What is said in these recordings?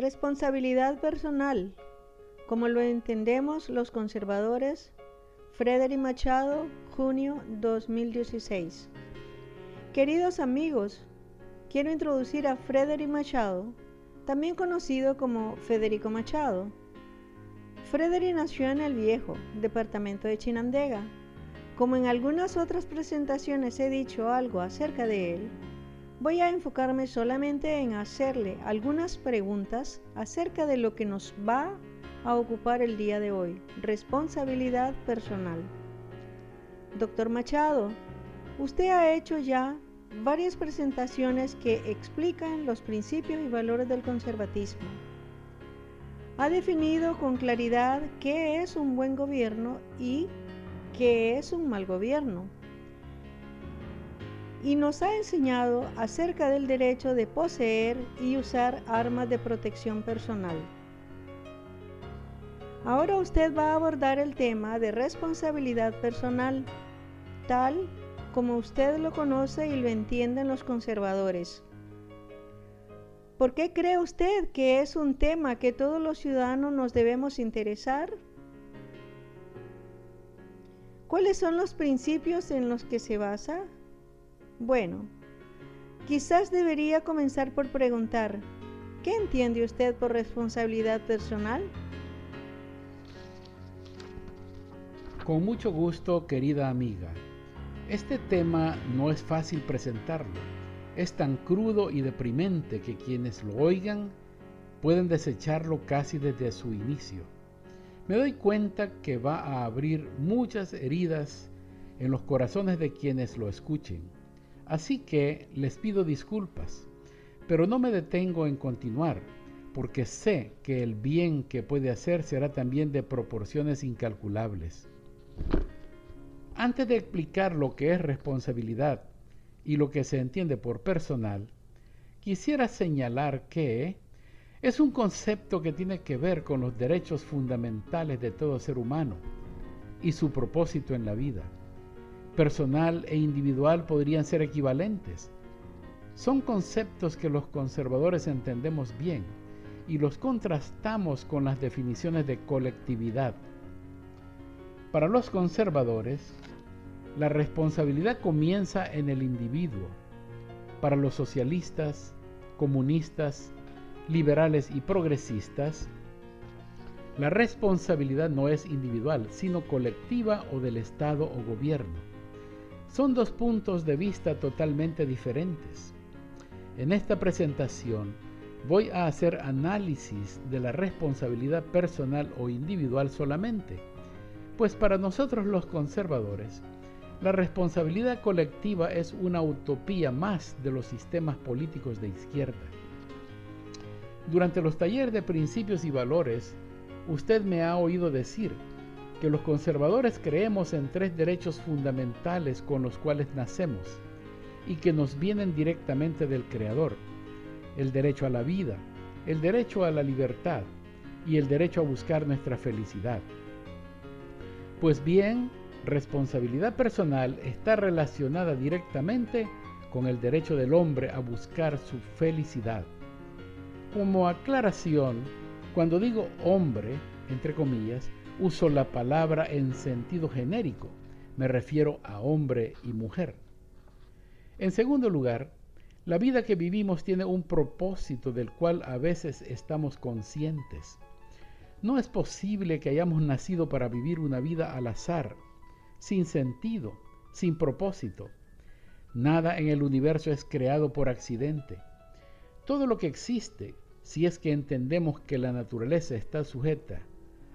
Responsabilidad personal, como lo entendemos los conservadores. Frederick Machado, junio 2016. Queridos amigos, quiero introducir a Frederick Machado, también conocido como Federico Machado. Frederick nació en el Viejo, departamento de Chinandega. Como en algunas otras presentaciones he dicho algo acerca de él, voy a enfocarme solamente en hacerle algunas preguntas acerca de lo que nos va a ocupar el día de hoy, responsabilidad personal. Doctor Machado, usted ha hecho ya varias presentaciones que explican los principios y valores del conservatismo. Ha definido con claridad qué es un buen gobierno y qué es un mal gobierno y nos ha enseñado acerca del derecho de poseer y usar armas de protección personal. Ahora usted va a abordar el tema de responsabilidad personal, tal como usted lo conoce y lo entienden los conservadores. ¿Por qué cree usted que es un tema que todos los ciudadanos nos debemos interesar? ¿Cuáles son los principios en los que se basa? Bueno, quizás debería comenzar por preguntar, ¿qué entiende usted por responsabilidad personal? Con mucho gusto, querida amiga. Este tema no es fácil presentarlo. Es tan crudo y deprimente que quienes lo oigan pueden desecharlo casi desde su inicio. Me doy cuenta que va a abrir muchas heridas en los corazones de quienes lo escuchen Así que les pido disculpas, pero no me detengo en continuar, porque sé que el bien que puede hacer será también de proporciones incalculables. Antes de explicar lo que es responsabilidad y lo que se entiende por personal, quisiera señalar que es un concepto que tiene que ver con los derechos fundamentales de todo ser humano y su propósito en la vida personal e individual podrían ser equivalentes. Son conceptos que los conservadores entendemos bien y los contrastamos con las definiciones de colectividad. Para los conservadores, la responsabilidad comienza en el individuo. Para los socialistas, comunistas, liberales y progresistas, la responsabilidad no es individual, sino colectiva o del Estado o gobierno. Son dos puntos de vista totalmente diferentes. En esta presentación voy a hacer análisis de la responsabilidad personal o individual solamente, pues para nosotros los conservadores, la responsabilidad colectiva es una utopía más de los sistemas políticos de izquierda. Durante los talleres de principios y valores, usted me ha oído decir que los conservadores creemos en tres derechos fundamentales con los cuales nacemos y que nos vienen directamente del Creador. El derecho a la vida, el derecho a la libertad y el derecho a buscar nuestra felicidad. Pues bien, responsabilidad personal está relacionada directamente con el derecho del hombre a buscar su felicidad. Como aclaración, cuando digo hombre, entre comillas, Uso la palabra en sentido genérico, me refiero a hombre y mujer. En segundo lugar, la vida que vivimos tiene un propósito del cual a veces estamos conscientes. No es posible que hayamos nacido para vivir una vida al azar, sin sentido, sin propósito. Nada en el universo es creado por accidente. Todo lo que existe, si es que entendemos que la naturaleza está sujeta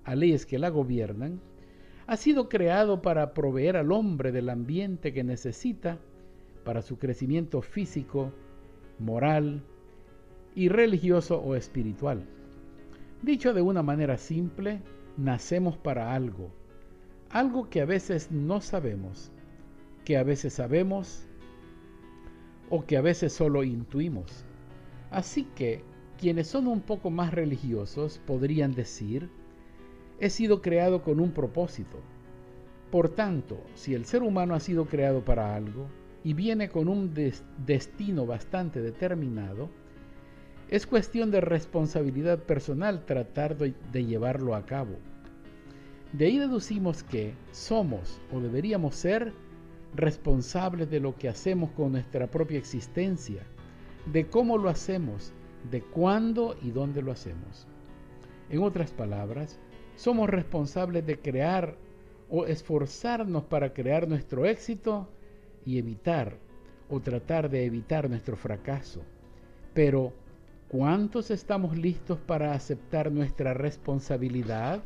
a leyes que la gobiernan, ha sido creado para proveer al hombre del ambiente que necesita para su crecimiento físico, moral y religioso o espiritual. Dicho de una manera simple, nacemos para algo, algo que a veces no sabemos, que a veces sabemos o que a veces solo intuimos. Así que quienes son un poco más religiosos podrían decir, he sido creado con un propósito. Por tanto, si el ser humano ha sido creado para algo y viene con un destino bastante determinado, Es cuestión de responsabilidad personal tratar de, llevarlo a cabo. De ahí deducimos que somos o deberíamos ser responsables de lo que hacemos con nuestra propia existencia, de cómo lo hacemos, de cuándo y dónde lo hacemos. En otras palabras, somos responsables de crear o esforzarnos para crear nuestro éxito y evitar o tratar de evitar nuestro fracaso. Pero, ¿cuántos estamos listos para aceptar nuestra responsabilidad?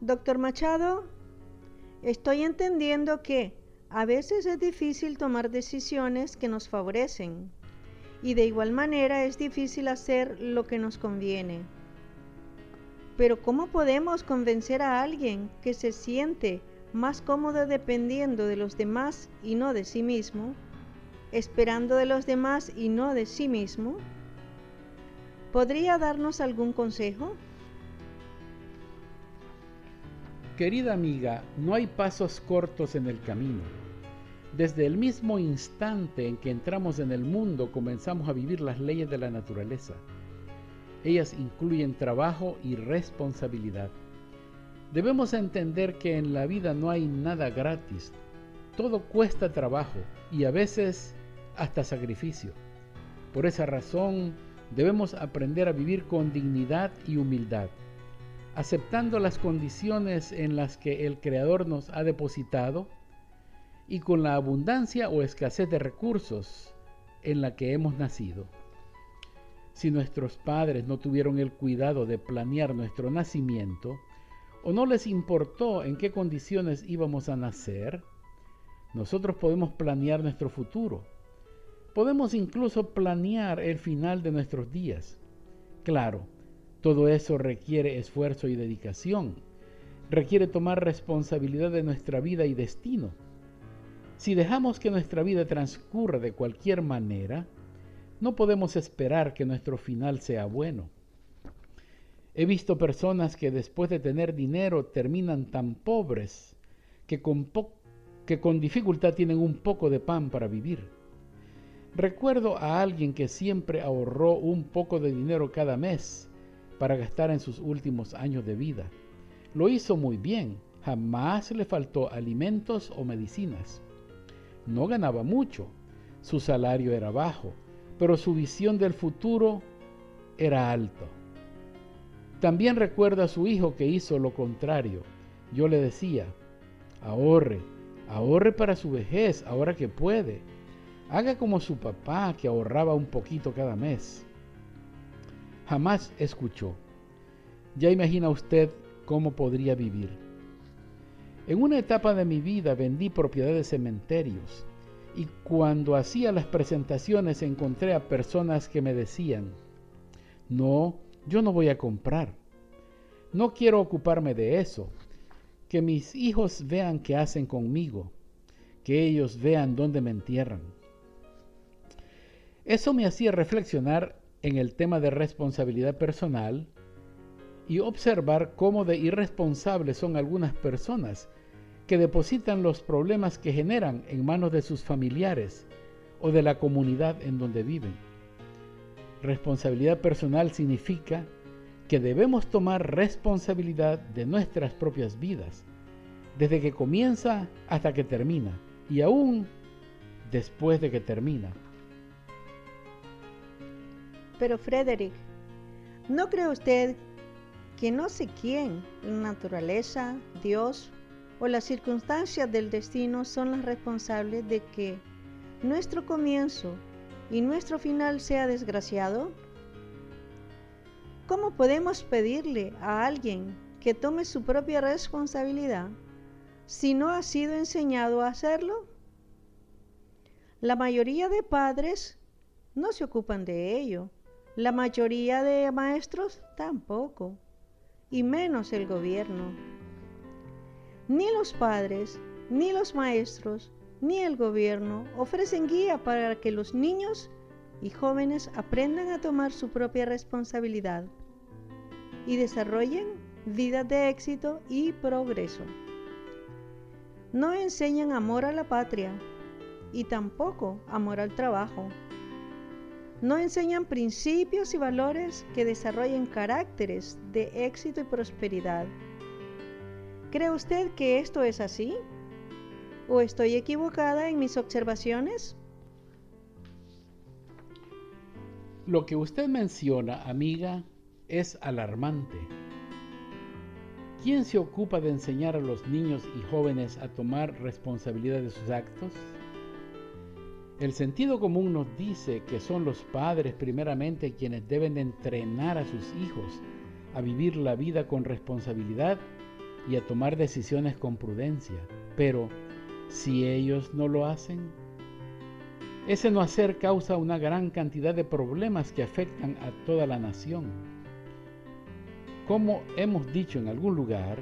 Doctor Machado, estoy entendiendo que a veces es difícil tomar decisiones que nos favorecen y de igual manera es difícil hacer lo que nos conviene. Pero ¿cómo podemos convencer a alguien que se siente más cómodo dependiendo de los demás y no de sí mismo, esperando de los demás y no de sí mismo? ¿Podría darnos algún consejo? Querida amiga, no hay pasos cortos en el camino. Desde el mismo instante en que entramos en el mundo comenzamos a vivir las leyes de la naturaleza. Ellas incluyen trabajo y responsabilidad. Debemos entender que en la vida no hay nada gratis. Todo cuesta trabajo y a veces hasta sacrificio. Por esa razón debemos aprender a vivir con dignidad y humildad, aceptando las condiciones en las que el Creador nos ha depositado y con la abundancia o escasez de recursos en la que hemos nacido. Si nuestros padres no tuvieron el cuidado de planear nuestro nacimiento, o no les importó en qué condiciones íbamos a nacer, nosotros podemos planear nuestro futuro. Podemos incluso planear el final de nuestros días. Claro, todo eso requiere esfuerzo y dedicación. Requiere tomar responsabilidad de nuestra vida y destino. Si dejamos que nuestra vida transcurra de cualquier manera, no podemos esperar que nuestro final sea bueno. He visto personas que después de tener dinero terminan tan pobres que con, que con dificultad tienen un poco de pan para vivir. Recuerdo a alguien que siempre ahorró un poco de dinero cada mes para gastar en sus últimos años de vida. Lo hizo muy bien, jamás le faltó alimentos o medicinas. No ganaba mucho, su salario era bajo, pero su visión del futuro era alto. También recuerda a su hijo que hizo lo contrario. Yo le decía, ahorre, ahorre para su vejez, ahora que puede. Haga como su papá que ahorraba un poquito cada mes. Jamás escuchó. Ya imagina usted cómo podría vivir. En una etapa de mi vida vendí propiedades de cementerios y cuando hacía las presentaciones encontré a personas que me decían, no, yo no voy a comprar. No quiero ocuparme de eso. Que mis hijos vean qué hacen conmigo. Que ellos vean dónde me entierran. Eso me hacía reflexionar en el tema de responsabilidad personal y observar cómo de irresponsables son algunas personas que depositan los problemas que generan en manos de sus familiares o de la comunidad en donde viven. Responsabilidad personal significa que debemos tomar responsabilidad de nuestras propias vidas, desde que comienza hasta que termina, y aún después de que termina. Pero Frederick, ¿no cree usted que no sé quién, la naturaleza, Dios o las circunstancias del destino son las responsables de que nuestro comienzo y nuestro final sea desgraciado? ¿Cómo podemos pedirle a alguien que tome su propia responsabilidad si no ha sido enseñado a hacerlo? La mayoría de padres no se ocupan de ello. La mayoría de maestros tampoco. Y menos el gobierno. Ni los padres, ni los maestros, ni el gobierno ofrecen guía para que los niños y jóvenes aprendan a tomar su propia responsabilidad y desarrollen vidas de éxito y progreso. No enseñan amor a la patria y tampoco amor al trabajo, No enseñan principios y valores que desarrollen caracteres de éxito y prosperidad. ¿Cree usted que esto es así? ¿O estoy equivocada en mis observaciones? Lo que usted menciona, amiga, es alarmante. ¿Quién se ocupa de enseñar a los niños y jóvenes a tomar responsabilidad de sus actos? El sentido común nos dice que son los padres primeramente quienes deben entrenar a sus hijos a vivir la vida con responsabilidad y a tomar decisiones con prudencia. Pero si ellos no lo hacen, ese no hacer causa una gran cantidad de problemas que afectan a toda la nación. Como hemos dicho en algún lugar,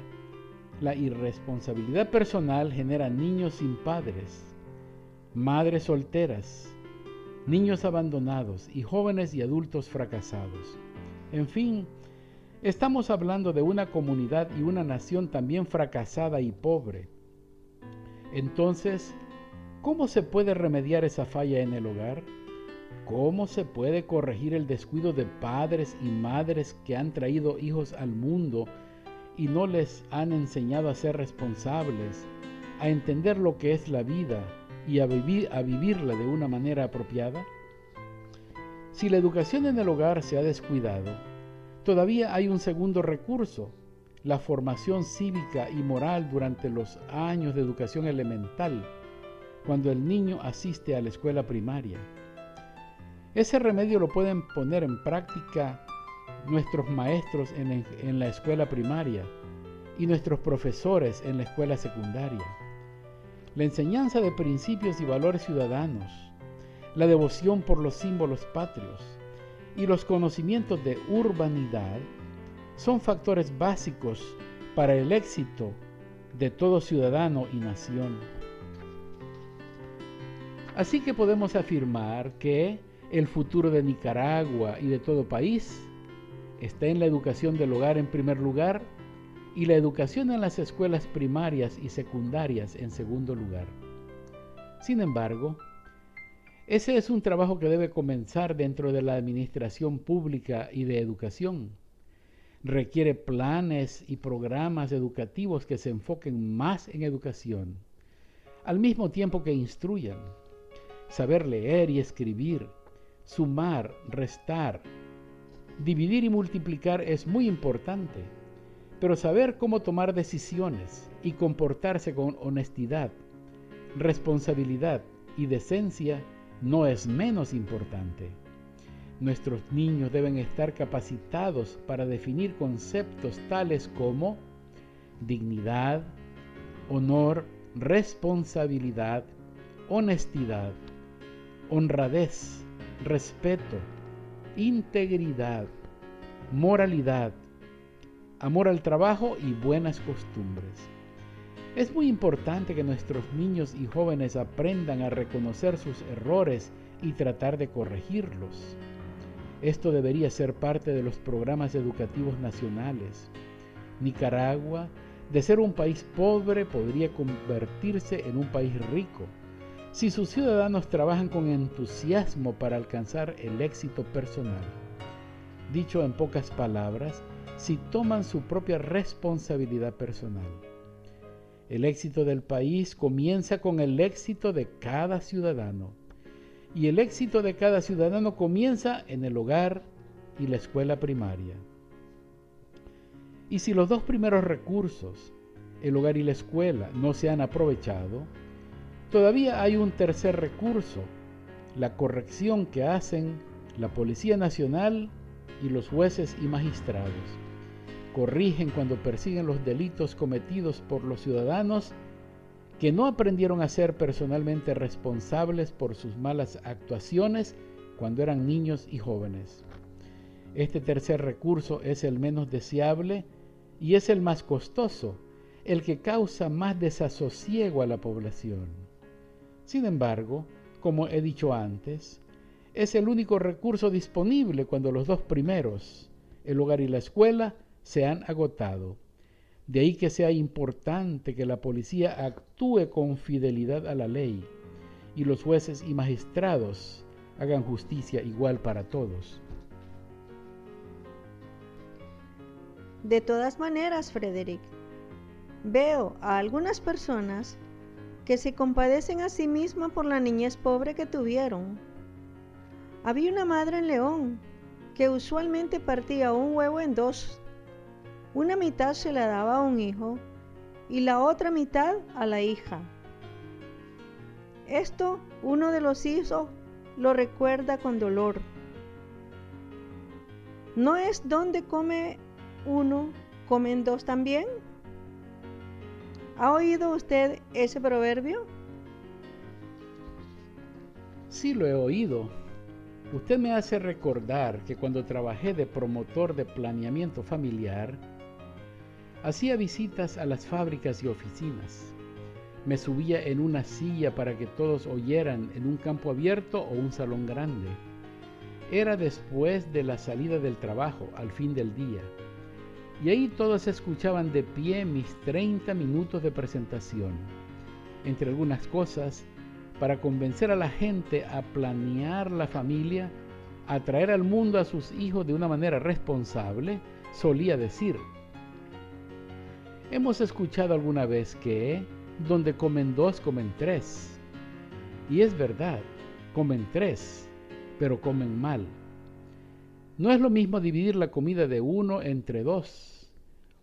la irresponsabilidad personal genera niños sin padres, madres solteras, niños abandonados y jóvenes y adultos fracasados. En fin, estamos hablando de una comunidad y una nación también fracasada y pobre. Entonces, ¿cómo se puede remediar esa falla en el hogar? ¿Cómo se puede corregir el descuido de padres y madres que han traído hijos al mundo y no les han enseñado a ser responsables, a entender lo que es la vida y a, vivir, a vivirla de una manera apropiada? Si la educación en el hogar se ha descuidado, todavía hay un segundo recurso, la formación cívica y moral durante los años de educación elemental, cuando el niño asiste a la escuela primaria. Ese remedio lo pueden poner en práctica nuestros maestros en, la escuela primaria y nuestros profesores en la escuela secundaria. La enseñanza de principios y valores ciudadanos, la devoción por los símbolos patrios y los conocimientos de urbanidad son factores básicos para el éxito de todo ciudadano y nación. Así que podemos afirmar que el futuro de Nicaragua y de todo país está en la educación del hogar en primer lugar y la educación en las escuelas primarias y secundarias en segundo lugar. Sin embargo, ese es un trabajo que debe comenzar dentro de la administración pública y de educación. Requiere planes y programas educativos que se enfoquen más en educación, al mismo tiempo que instruyan. Saber leer y escribir, sumar, restar, dividir y multiplicar es muy importante, pero saber cómo tomar decisiones y comportarse con honestidad, responsabilidad y decencia no es menos importante. Nuestros niños deben estar capacitados para definir conceptos tales como dignidad, honor, responsabilidad, honestidad, honradez, respeto, integridad, moralidad, amor al trabajo y buenas costumbres. Es muy importante que nuestros niños y jóvenes aprendan a reconocer sus errores y tratar de corregirlos. Esto debería ser parte de los programas educativos nacionales. Nicaragua, de ser un país pobre, podría convertirse en un país rico si sus ciudadanos trabajan con entusiasmo para alcanzar el éxito personal. Dicho en pocas palabras, si toman su propia responsabilidad personal. El éxito del país comienza con el éxito de cada ciudadano. Y el éxito de cada ciudadano comienza en el hogar y la escuela primaria. Y si los dos primeros recursos, el hogar y la escuela, no se han aprovechado, Todavía hay un tercer recurso, la corrección que hacen la Policía Nacional y los jueces y magistrados. Corrigen cuando persiguen los delitos cometidos por los ciudadanos que no aprendieron a ser personalmente responsables por sus malas actuaciones cuando eran niños y jóvenes. Este tercer recurso es el menos deseable y es el más costoso, el que causa más desasosiego a la población. Sin embargo, como he dicho antes, es el único recurso disponible cuando los dos primeros, el hogar y la escuela, se han agotado. De ahí que sea importante que la policía actúe con fidelidad a la ley y los jueces y magistrados hagan justicia igual para todos. De todas maneras, Frederick, veo a algunas personas que se compadecen a sí mismas por la niñez pobre que tuvieron. Había una madre en León que usualmente partía un huevo en dos. Una mitad se la daba a un hijo y la otra mitad a la hija. Esto uno de los hijos lo recuerda con dolor. ¿No es donde come uno, comen dos también? ¿Ha oído usted ese proverbio? Sí lo he oído. Usted me hace recordar que cuando trabajé de promotor de planeamiento familiar, hacía visitas a las fábricas y oficinas. Me subía en una silla para que todos oyeran en un campo abierto o un salón grande. Era después de la salida del trabajo, al fin del día. Y ahí todos escuchaban de pie mis 30 minutos de presentación. Entre algunas cosas, para convencer a la gente a planear la familia, a traer al mundo a sus hijos de una manera responsable, solía decir, hemos escuchado alguna vez que donde comen dos, comen tres. Y es verdad, comen tres, pero comen mal. No es lo mismo dividir la comida de uno entre dos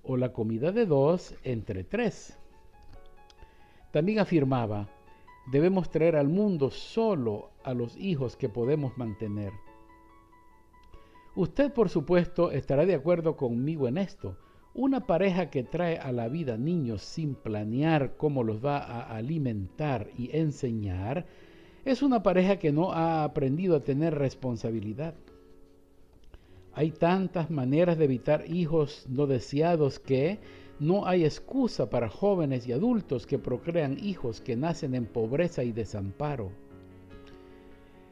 o la comida de dos entre tres. También afirmaba, debemos traer al mundo solo a los hijos que podemos mantener. Usted, por supuesto, estará de acuerdo conmigo en esto. Una pareja que trae a la vida niños sin planear cómo los va a alimentar y enseñar, es una pareja que no ha aprendido a tener responsabilidad. Hay tantas maneras de evitar hijos no deseados que, no hay excusa para jóvenes y adultos que procrean hijos que nacen en pobreza y desamparo.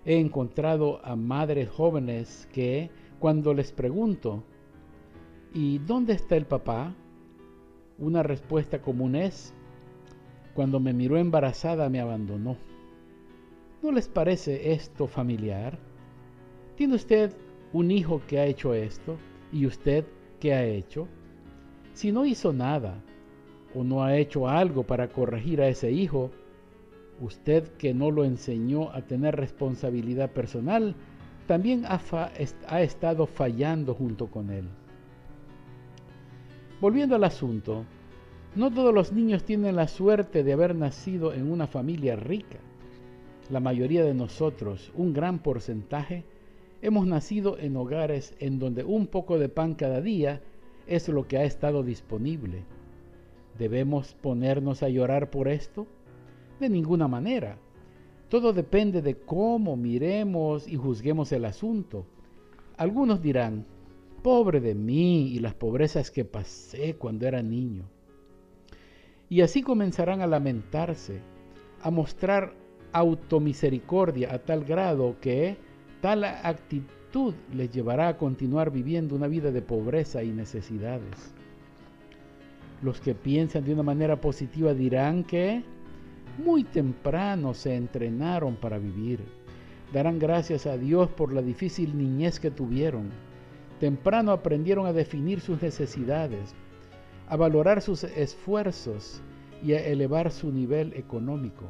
He encontrado a madres jóvenes que, cuando les pregunto, ¿y dónde está el papá? Una respuesta común es, cuando me miró embarazada me abandonó. ¿No les parece esto familiar? ¿Tiene usted un hijo que ha hecho esto? ¿Y usted qué ha hecho? Si no hizo nada o no ha hecho algo para corregir a ese hijo, usted que no lo enseñó a tener responsabilidad personal, también ha, ha, estado fallando junto con él. Volviendo al asunto, no todos los niños tienen la suerte de haber nacido en una familia rica. La mayoría de nosotros, un gran porcentaje, hemos nacido en hogares en donde un poco de pan cada día es lo que ha estado disponible. ¿Debemos ponernos a llorar por esto? De ninguna manera. Todo depende de cómo miremos y juzguemos el asunto. Algunos dirán, pobre de mí y las pobrezas que pasé cuando era niño. Y así comenzarán a lamentarse, a mostrar automisericordia a tal grado que tal actitud les llevará a continuar viviendo una vida de pobreza y necesidades. Los que piensan de una manera positiva dirán que muy temprano se entrenaron para vivir. Darán gracias a Dios por la difícil niñez que tuvieron. Temprano aprendieron a definir sus necesidades, a valorar sus esfuerzos y a elevar su nivel económico.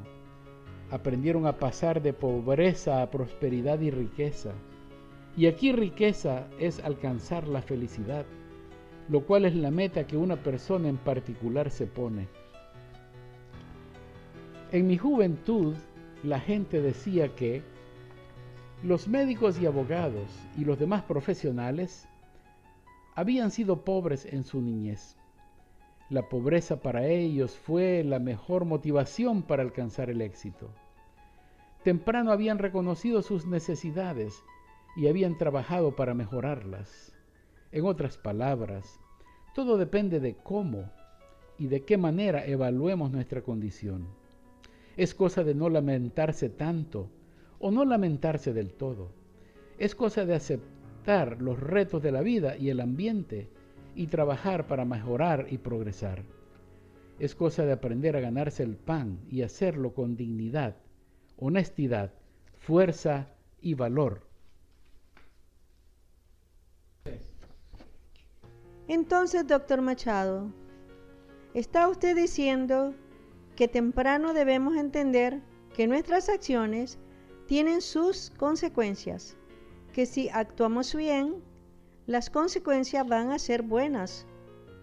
Aprendieron a pasar de pobreza a prosperidad y riqueza y aquí riqueza es alcanzar la felicidad, lo cual es la meta que una persona en particular se pone. En mi juventud, la gente decía que los médicos y abogados y los demás profesionales habían sido pobres en su niñez. La pobreza para ellos fue la mejor motivación para alcanzar el éxito. Temprano habían reconocido sus necesidades y habían trabajado para mejorarlas. En otras palabras, todo depende de cómo y de qué manera evaluemos nuestra condición. Es cosa de no lamentarse tanto o no lamentarse del todo. Es cosa de aceptar los retos de la vida y el ambiente y trabajar para mejorar y progresar. Es cosa de aprender a ganarse el pan y hacerlo con dignidad, honestidad, fuerza y valor. Entonces, doctor Machado, ¿está usted diciendo que temprano debemos entender que nuestras acciones tienen sus consecuencias? Que si actuamos bien, las consecuencias van a ser buenas.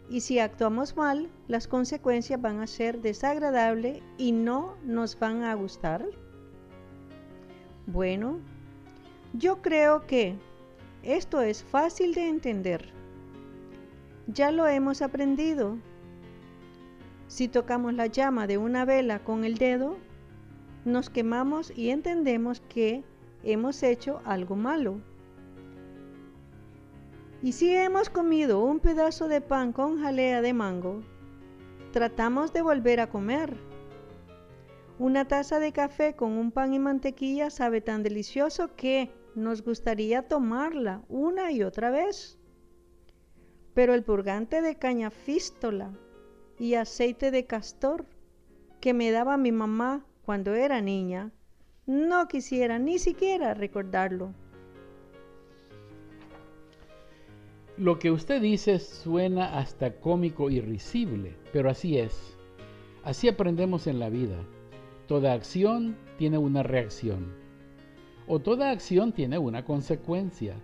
Y si actuamos mal, las consecuencias van a ser desagradables y no nos van a gustar. Bueno, yo creo que esto es fácil de entender. Ya lo hemos aprendido. Si tocamos la llama de una vela con el dedo, nos quemamos y entendemos que hemos hecho algo malo. Y si hemos comido un pedazo de pan con jalea de mango, tratamos de volver a comer. Una taza de café con un pan y mantequilla sabe tan delicioso que nos gustaría tomarla una y otra vez. Pero el purgante de cañafístola y aceite de castor que me daba mi mamá cuando era niña, no quisiera ni siquiera recordarlo. Lo que usted dice suena hasta cómico y risible, pero así es. Así aprendemos en la vida. Toda acción tiene una reacción. O toda acción tiene una consecuencia.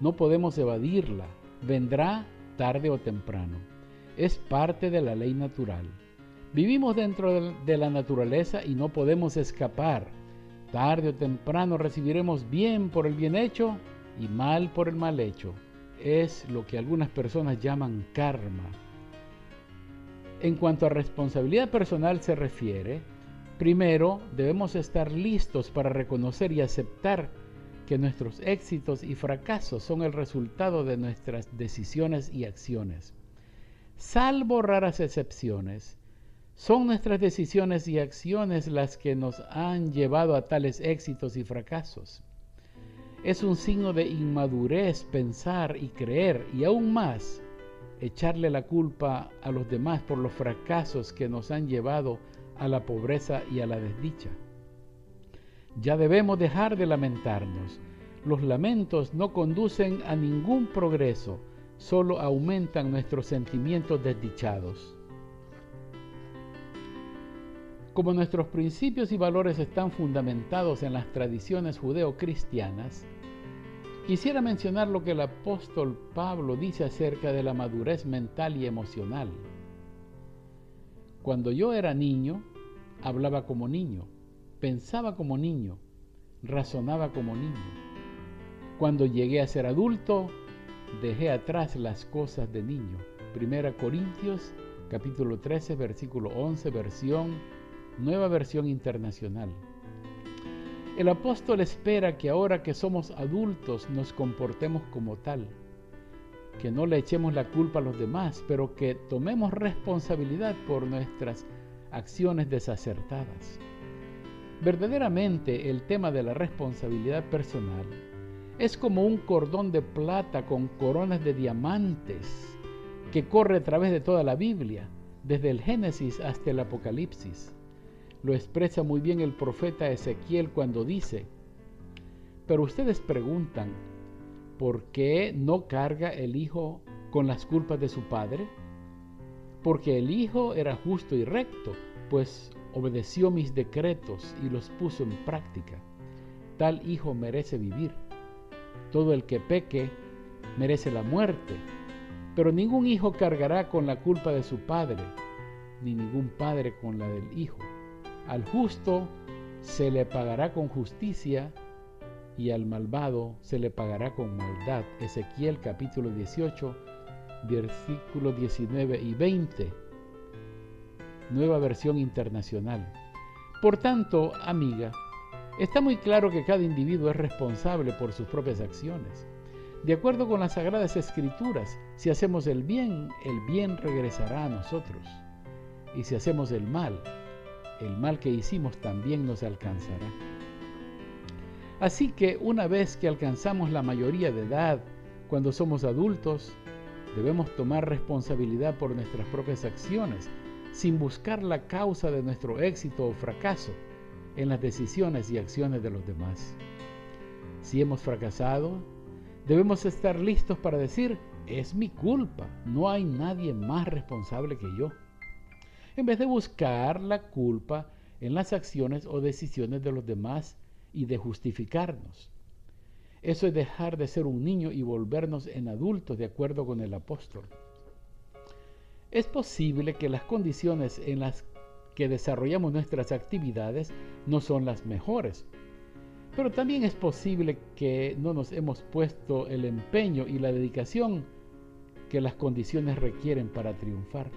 No podemos evadirla. Vendrá tarde o temprano. Es parte de la ley natural. Vivimos dentro de la naturaleza y no podemos escapar. Tarde o temprano recibiremos bien por el bien hecho y mal por el mal hecho. Es lo que algunas personas llaman karma. En cuanto a responsabilidad personal se refiere, primero debemos estar listos para reconocer y aceptar que nuestros éxitos y fracasos son el resultado de nuestras decisiones y acciones. Salvo raras excepciones, son nuestras decisiones y acciones las que nos han llevado a tales éxitos y fracasos. Es un signo de inmadurez pensar y creer y aún más echarle la culpa a los demás por los fracasos que nos han llevado a la pobreza y a la desdicha. Ya debemos dejar de lamentarnos. Los lamentos no conducen a ningún progreso, solo aumentan nuestros sentimientos desdichados. Como nuestros principios y valores están fundamentados en las tradiciones judeo-cristianas, quisiera mencionar lo que el apóstol Pablo dice acerca de la madurez mental y emocional. Cuando yo era niño, hablaba como niño pensaba como niño, razonaba como niño. Cuando llegué a ser adulto, dejé atrás las cosas de niño. Primera Corintios capítulo 13 versículo 11 versión nueva versión internacional. El apóstol espera que ahora que somos adultos nos comportemos como tal, que no le echemos la culpa a los demás, pero que tomemos responsabilidad por nuestras acciones desacertadas. Verdaderamente el tema de la responsabilidad personal es como un cordón de plata con coronas de diamantes que corre a través de toda la Biblia, desde el Génesis hasta el Apocalipsis. Lo expresa muy bien el profeta Ezequiel cuando dice, pero ustedes preguntan, ¿por qué no carga el hijo con las culpas de su padre? Porque el hijo era justo y recto, pues obedeció mis decretos y los puso en práctica. Tal hijo merece vivir. Todo el que peque merece la muerte, pero ningún hijo cargará con la culpa de su padre, ni ningún padre con la del hijo. Al justo se le pagará con justicia y al malvado se le pagará con maldad. Ezequiel capítulo 18, versículos 19 y 20 nueva versión internacional. Por tanto, amiga, está muy claro que cada individuo es responsable por sus propias acciones. De acuerdo con las sagradas escrituras, si hacemos el bien, el bien regresará a nosotros. Y si hacemos el mal, el mal que hicimos también nos alcanzará. Así que una vez que alcanzamos la mayoría de edad, cuando somos adultos, debemos tomar responsabilidad por nuestras propias acciones sin buscar la causa de nuestro éxito o fracaso en las decisiones y acciones de los demás. Si hemos fracasado, debemos estar listos para decir, es mi culpa, no hay nadie más responsable que yo. En vez de buscar la culpa en las acciones o decisiones de los demás y de justificarnos. Eso es dejar de ser un niño y volvernos en adultos de acuerdo con el apóstol. Es posible que las condiciones en las que desarrollamos nuestras actividades no son las mejores, pero también es posible que no nos hemos puesto el empeño y la dedicación que las condiciones requieren para triunfar.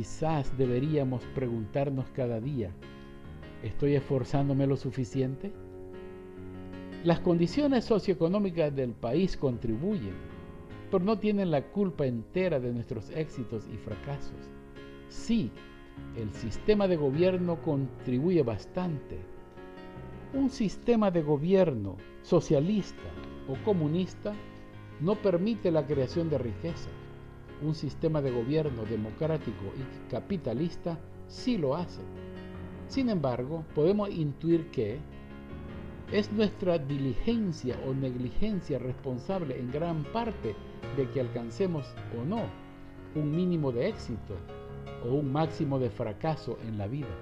Quizás deberíamos preguntarnos cada día, ¿estoy esforzándome lo suficiente? Las condiciones socioeconómicas del país contribuyen, pero no tienen la culpa entera de nuestros éxitos y fracasos. Sí, el sistema de gobierno contribuye bastante. Un sistema de gobierno socialista o comunista no permite la creación de riqueza. Un sistema de gobierno democrático y capitalista sí lo hace. Sin embargo, podemos intuir que es nuestra diligencia o negligencia responsable en gran parte de que alcancemos o no un mínimo de éxito o un máximo de fracaso en la vida.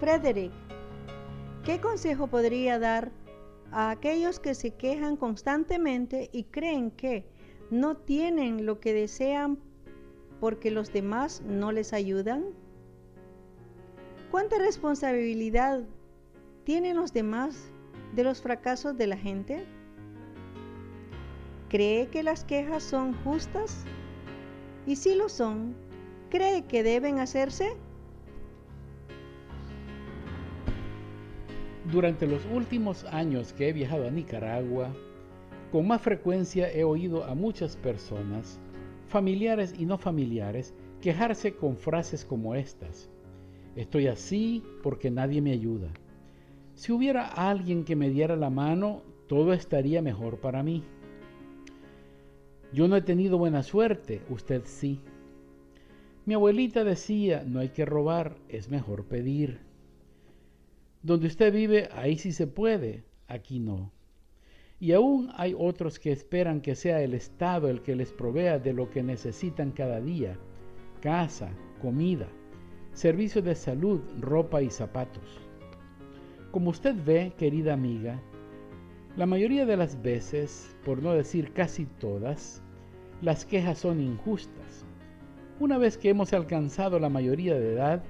Frederick, ¿qué consejo podría dar a aquellos que se quejan constantemente y creen que no tienen lo que desean porque los demás no les ayudan? ¿Cuánta responsabilidad tienen los demás de los fracasos de la gente? ¿Cree que las quejas son justas? Y si lo son, ¿cree que deben hacerse? Durante los últimos años que he viajado a Nicaragua, con más frecuencia he oído a muchas personas, familiares y no familiares, quejarse con frases como estas. Estoy así porque nadie me ayuda. Si hubiera alguien que me diera la mano, todo estaría mejor para mí. Yo no he tenido buena suerte, usted sí. Mi abuelita decía, no hay que robar, es mejor pedir. Donde usted vive, ahí sí se puede, aquí no. Y aún hay otros que esperan que sea el Estado el que les provea de lo que necesitan cada día, casa, comida, servicios de salud, ropa y zapatos. Como usted ve, querida amiga, la mayoría de las veces, por no decir casi todas, las quejas son injustas. Una vez que hemos alcanzado la mayoría de edad,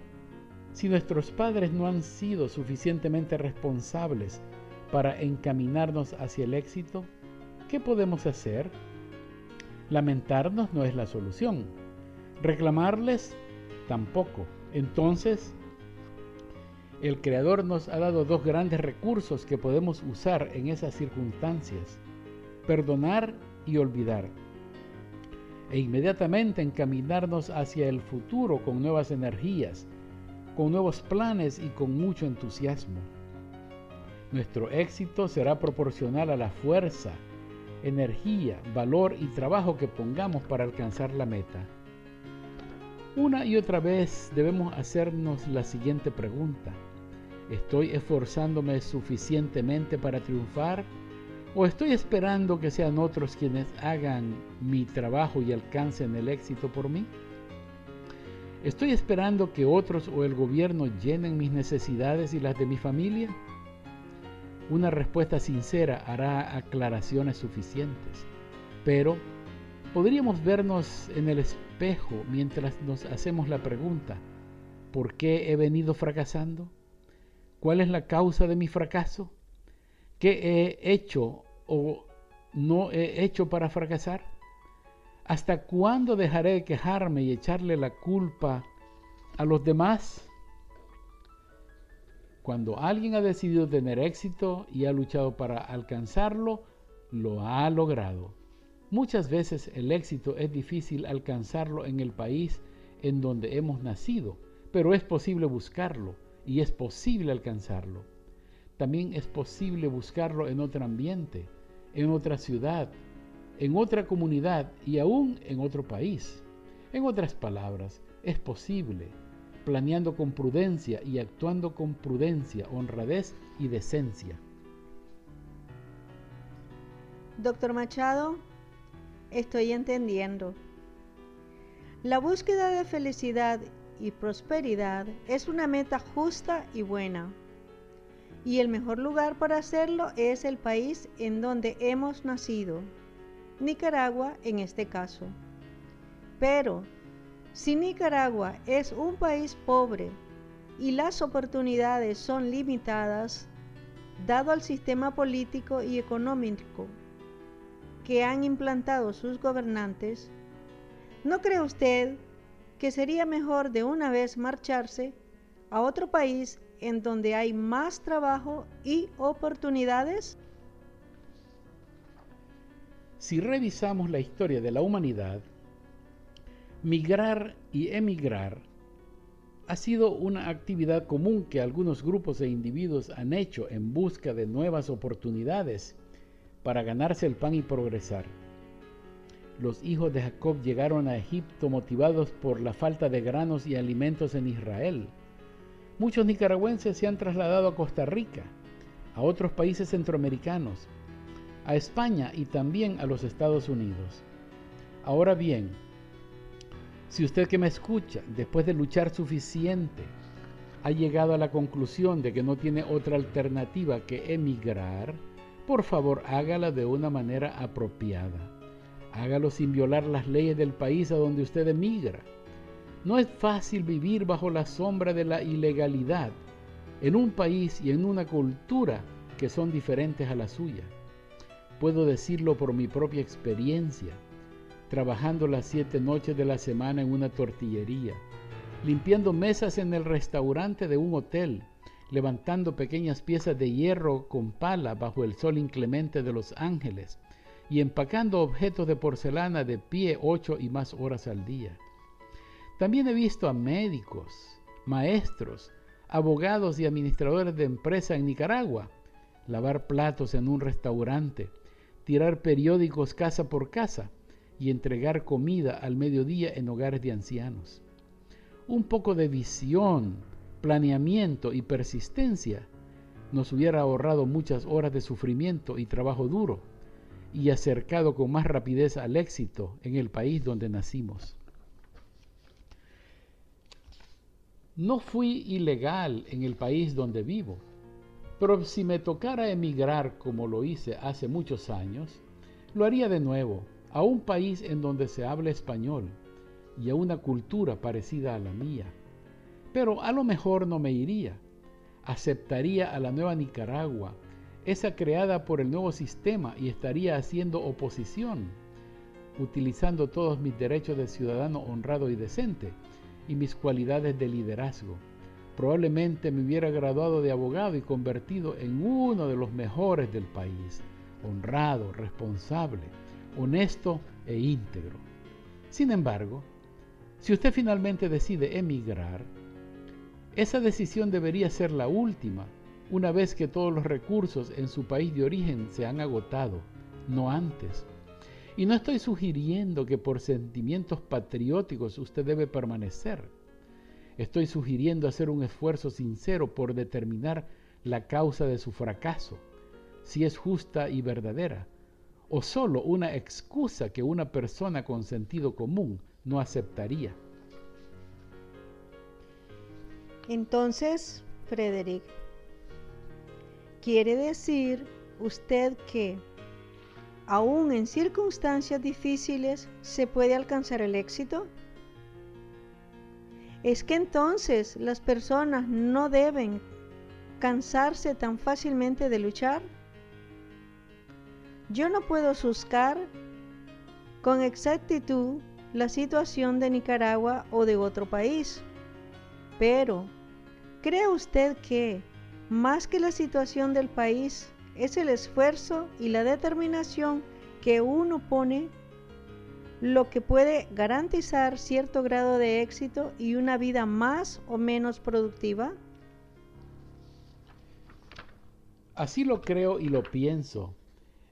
si nuestros padres no han sido suficientemente responsables para encaminarnos hacia el éxito, ¿qué podemos hacer? Lamentarnos no es la solución. Reclamarles tampoco. Entonces, el Creador nos ha dado dos grandes recursos que podemos usar en esas circunstancias, perdonar y olvidar, e inmediatamente encaminarnos hacia el futuro con nuevas energías, con nuevos planes y con mucho entusiasmo. Nuestro éxito será proporcional a la fuerza, energía, valor y trabajo que pongamos para alcanzar la meta. Una y otra vez debemos hacernos la siguiente pregunta. ¿Estoy esforzándome suficientemente para triunfar? ¿O estoy esperando que sean otros quienes hagan mi trabajo y alcancen el éxito por mí? ¿Estoy esperando que otros o el gobierno llenen mis necesidades y las de mi familia? Una respuesta sincera hará aclaraciones suficientes, pero podríamos vernos en el espejo mientras nos hacemos la pregunta, ¿por qué he venido fracasando? ¿Cuál es la causa de mi fracaso? ¿Qué he hecho o no he hecho para fracasar? ¿Hasta cuándo dejaré de quejarme y echarle la culpa a los demás? Cuando alguien ha decidido tener éxito y ha luchado para alcanzarlo, lo ha logrado. Muchas veces el éxito es difícil alcanzarlo en el país en donde hemos nacido, pero es posible buscarlo y es posible alcanzarlo. También es posible buscarlo en otro ambiente, en otra ciudad, en otra comunidad y aún en otro país. En otras palabras, es posible. Planeando con prudencia y actuando con prudencia, honradez y decencia. Doctor Machado, estoy entendiendo. La búsqueda de felicidad y prosperidad es una meta justa y buena. Y el mejor lugar para hacerlo es el país en donde hemos nacido, Nicaragua en este caso. Pero si Nicaragua es un país pobre y las oportunidades son limitadas, dado al sistema político y económico que han implantado sus gobernantes, ¿no cree usted que sería mejor de una vez marcharse a otro país en donde hay más trabajo y oportunidades? Si revisamos la historia de la humanidad, Migrar y emigrar ha sido una actividad común que algunos grupos e individuos han hecho en busca de nuevas oportunidades para ganarse el pan y progresar. Los hijos de Jacob llegaron a Egipto motivados por la falta de granos y alimentos en Israel. Muchos nicaragüenses se han trasladado a Costa Rica, a otros países centroamericanos, a España y también a los Estados Unidos. Ahora bien, si usted que me escucha, después de luchar suficiente, ha llegado a la conclusión de que no tiene otra alternativa que emigrar, por favor hágala de una manera apropiada. Hágalo sin violar las leyes del país a donde usted emigra. No es fácil vivir bajo la sombra de la ilegalidad en un país y en una cultura que son diferentes a la suya. Puedo decirlo por mi propia experiencia trabajando las siete noches de la semana en una tortillería, limpiando mesas en el restaurante de un hotel, levantando pequeñas piezas de hierro con pala bajo el sol inclemente de Los Ángeles y empacando objetos de porcelana de pie ocho y más horas al día. También he visto a médicos, maestros, abogados y administradores de empresa en Nicaragua lavar platos en un restaurante, tirar periódicos casa por casa, y entregar comida al mediodía en hogares de ancianos. Un poco de visión, planeamiento y persistencia nos hubiera ahorrado muchas horas de sufrimiento y trabajo duro y acercado con más rapidez al éxito en el país donde nacimos. No fui ilegal en el país donde vivo, pero si me tocara emigrar como lo hice hace muchos años, lo haría de nuevo a un país en donde se habla español y a una cultura parecida a la mía. Pero a lo mejor no me iría. Aceptaría a la nueva Nicaragua, esa creada por el nuevo sistema, y estaría haciendo oposición, utilizando todos mis derechos de ciudadano honrado y decente y mis cualidades de liderazgo. Probablemente me hubiera graduado de abogado y convertido en uno de los mejores del país, honrado, responsable honesto e íntegro. Sin embargo, si usted finalmente decide emigrar, esa decisión debería ser la última, una vez que todos los recursos en su país de origen se han agotado, no antes. Y no estoy sugiriendo que por sentimientos patrióticos usted debe permanecer. Estoy sugiriendo hacer un esfuerzo sincero por determinar la causa de su fracaso, si es justa y verdadera, o solo una excusa que una persona con sentido común no aceptaría. Entonces, Frederick, ¿quiere decir usted que aún en circunstancias difíciles se puede alcanzar el éxito? ¿Es que entonces las personas no deben cansarse tan fácilmente de luchar? Yo no puedo juzgar con exactitud la situación de Nicaragua o de otro país, pero ¿cree usted que más que la situación del país es el esfuerzo y la determinación que uno pone lo que puede garantizar cierto grado de éxito y una vida más o menos productiva? Así lo creo y lo pienso.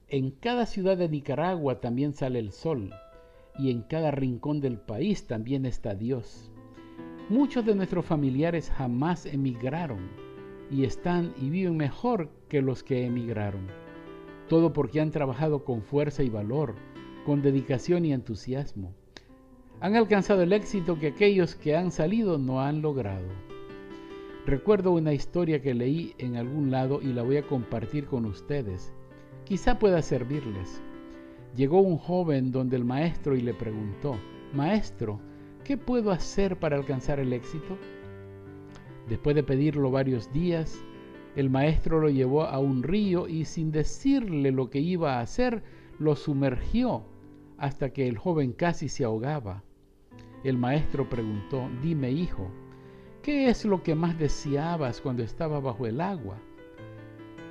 En cada ciudad de Nicaragua también sale el sol y en cada rincón del país también está Dios. Muchos de nuestros familiares jamás emigraron y están y viven mejor que los que emigraron. Todo porque han trabajado con fuerza y valor, con dedicación y entusiasmo. Han alcanzado el éxito que aquellos que han salido no han logrado. Recuerdo una historia que leí en algún lado y la voy a compartir con ustedes. Quizá pueda servirles. Llegó un joven donde el maestro y le preguntó, Maestro, ¿qué puedo hacer para alcanzar el éxito? Después de pedirlo varios días, el maestro lo llevó a un río y sin decirle lo que iba a hacer, lo sumergió hasta que el joven casi se ahogaba. El maestro preguntó, dime hijo, ¿qué es lo que más deseabas cuando estaba bajo el agua?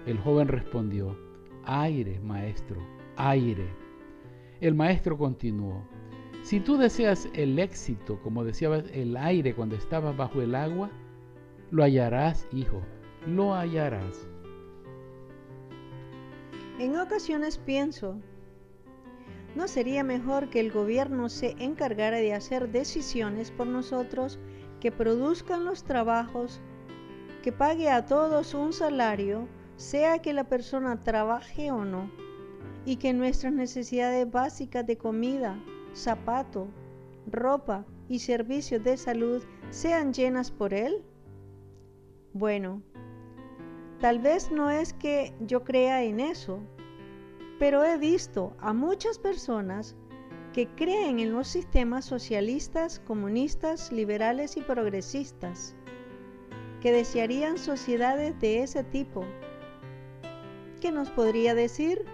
El joven respondió, aire, maestro, aire. El maestro continuó, si tú deseas el éxito como deseabas el aire cuando estabas bajo el agua, lo hallarás, hijo, lo hallarás. En ocasiones pienso, ¿no sería mejor que el gobierno se encargara de hacer decisiones por nosotros que produzcan los trabajos, que pague a todos un salario, sea que la persona trabaje o no, y que nuestras necesidades básicas de comida, zapato, ropa y servicios de salud sean llenas por Él? Bueno, tal vez no es que yo crea en eso, pero he visto a muchas personas que creen en los sistemas socialistas, comunistas, liberales y progresistas, que desearían sociedades de ese tipo. ¿Qué nos podría decir?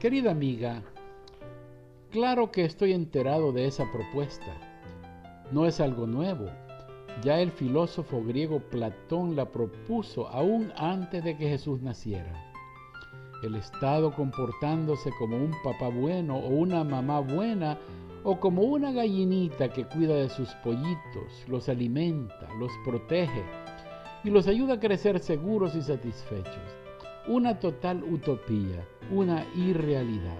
Querida amiga, claro que estoy enterado de esa propuesta. No es algo nuevo. Ya el filósofo griego Platón la propuso aún antes de que Jesús naciera. El Estado comportándose como un papá bueno o una mamá buena o como una gallinita que cuida de sus pollitos, los alimenta, los protege y los ayuda a crecer seguros y satisfechos una total utopía, una irrealidad.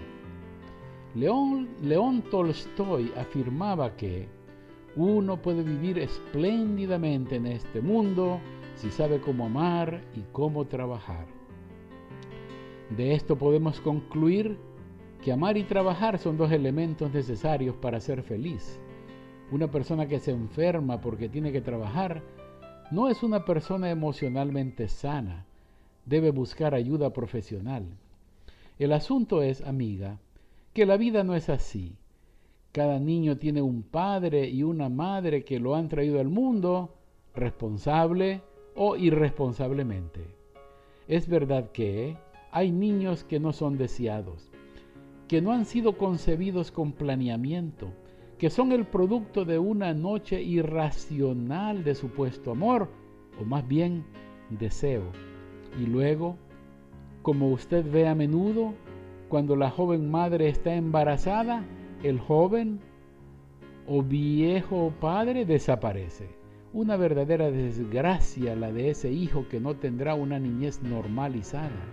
León, León Tolstoy afirmaba que uno puede vivir espléndidamente en este mundo si sabe cómo amar y cómo trabajar. De esto podemos concluir que amar y trabajar son dos elementos necesarios para ser feliz. Una persona que se enferma porque tiene que trabajar no es una persona emocionalmente sana, debe buscar ayuda profesional. El asunto es, amiga, que la vida no es así. Cada niño tiene un padre y una madre que lo han traído al mundo, responsable o irresponsablemente. Es verdad que hay niños que no son deseados, que no han sido concebidos con planeamiento, que son el producto de una noche irracional de supuesto amor, o más bien deseo. Y luego, como usted ve a menudo, cuando la joven madre está embarazada, el joven o viejo padre desaparece. Una verdadera desgracia la de ese hijo que no tendrá una niñez normal y sana.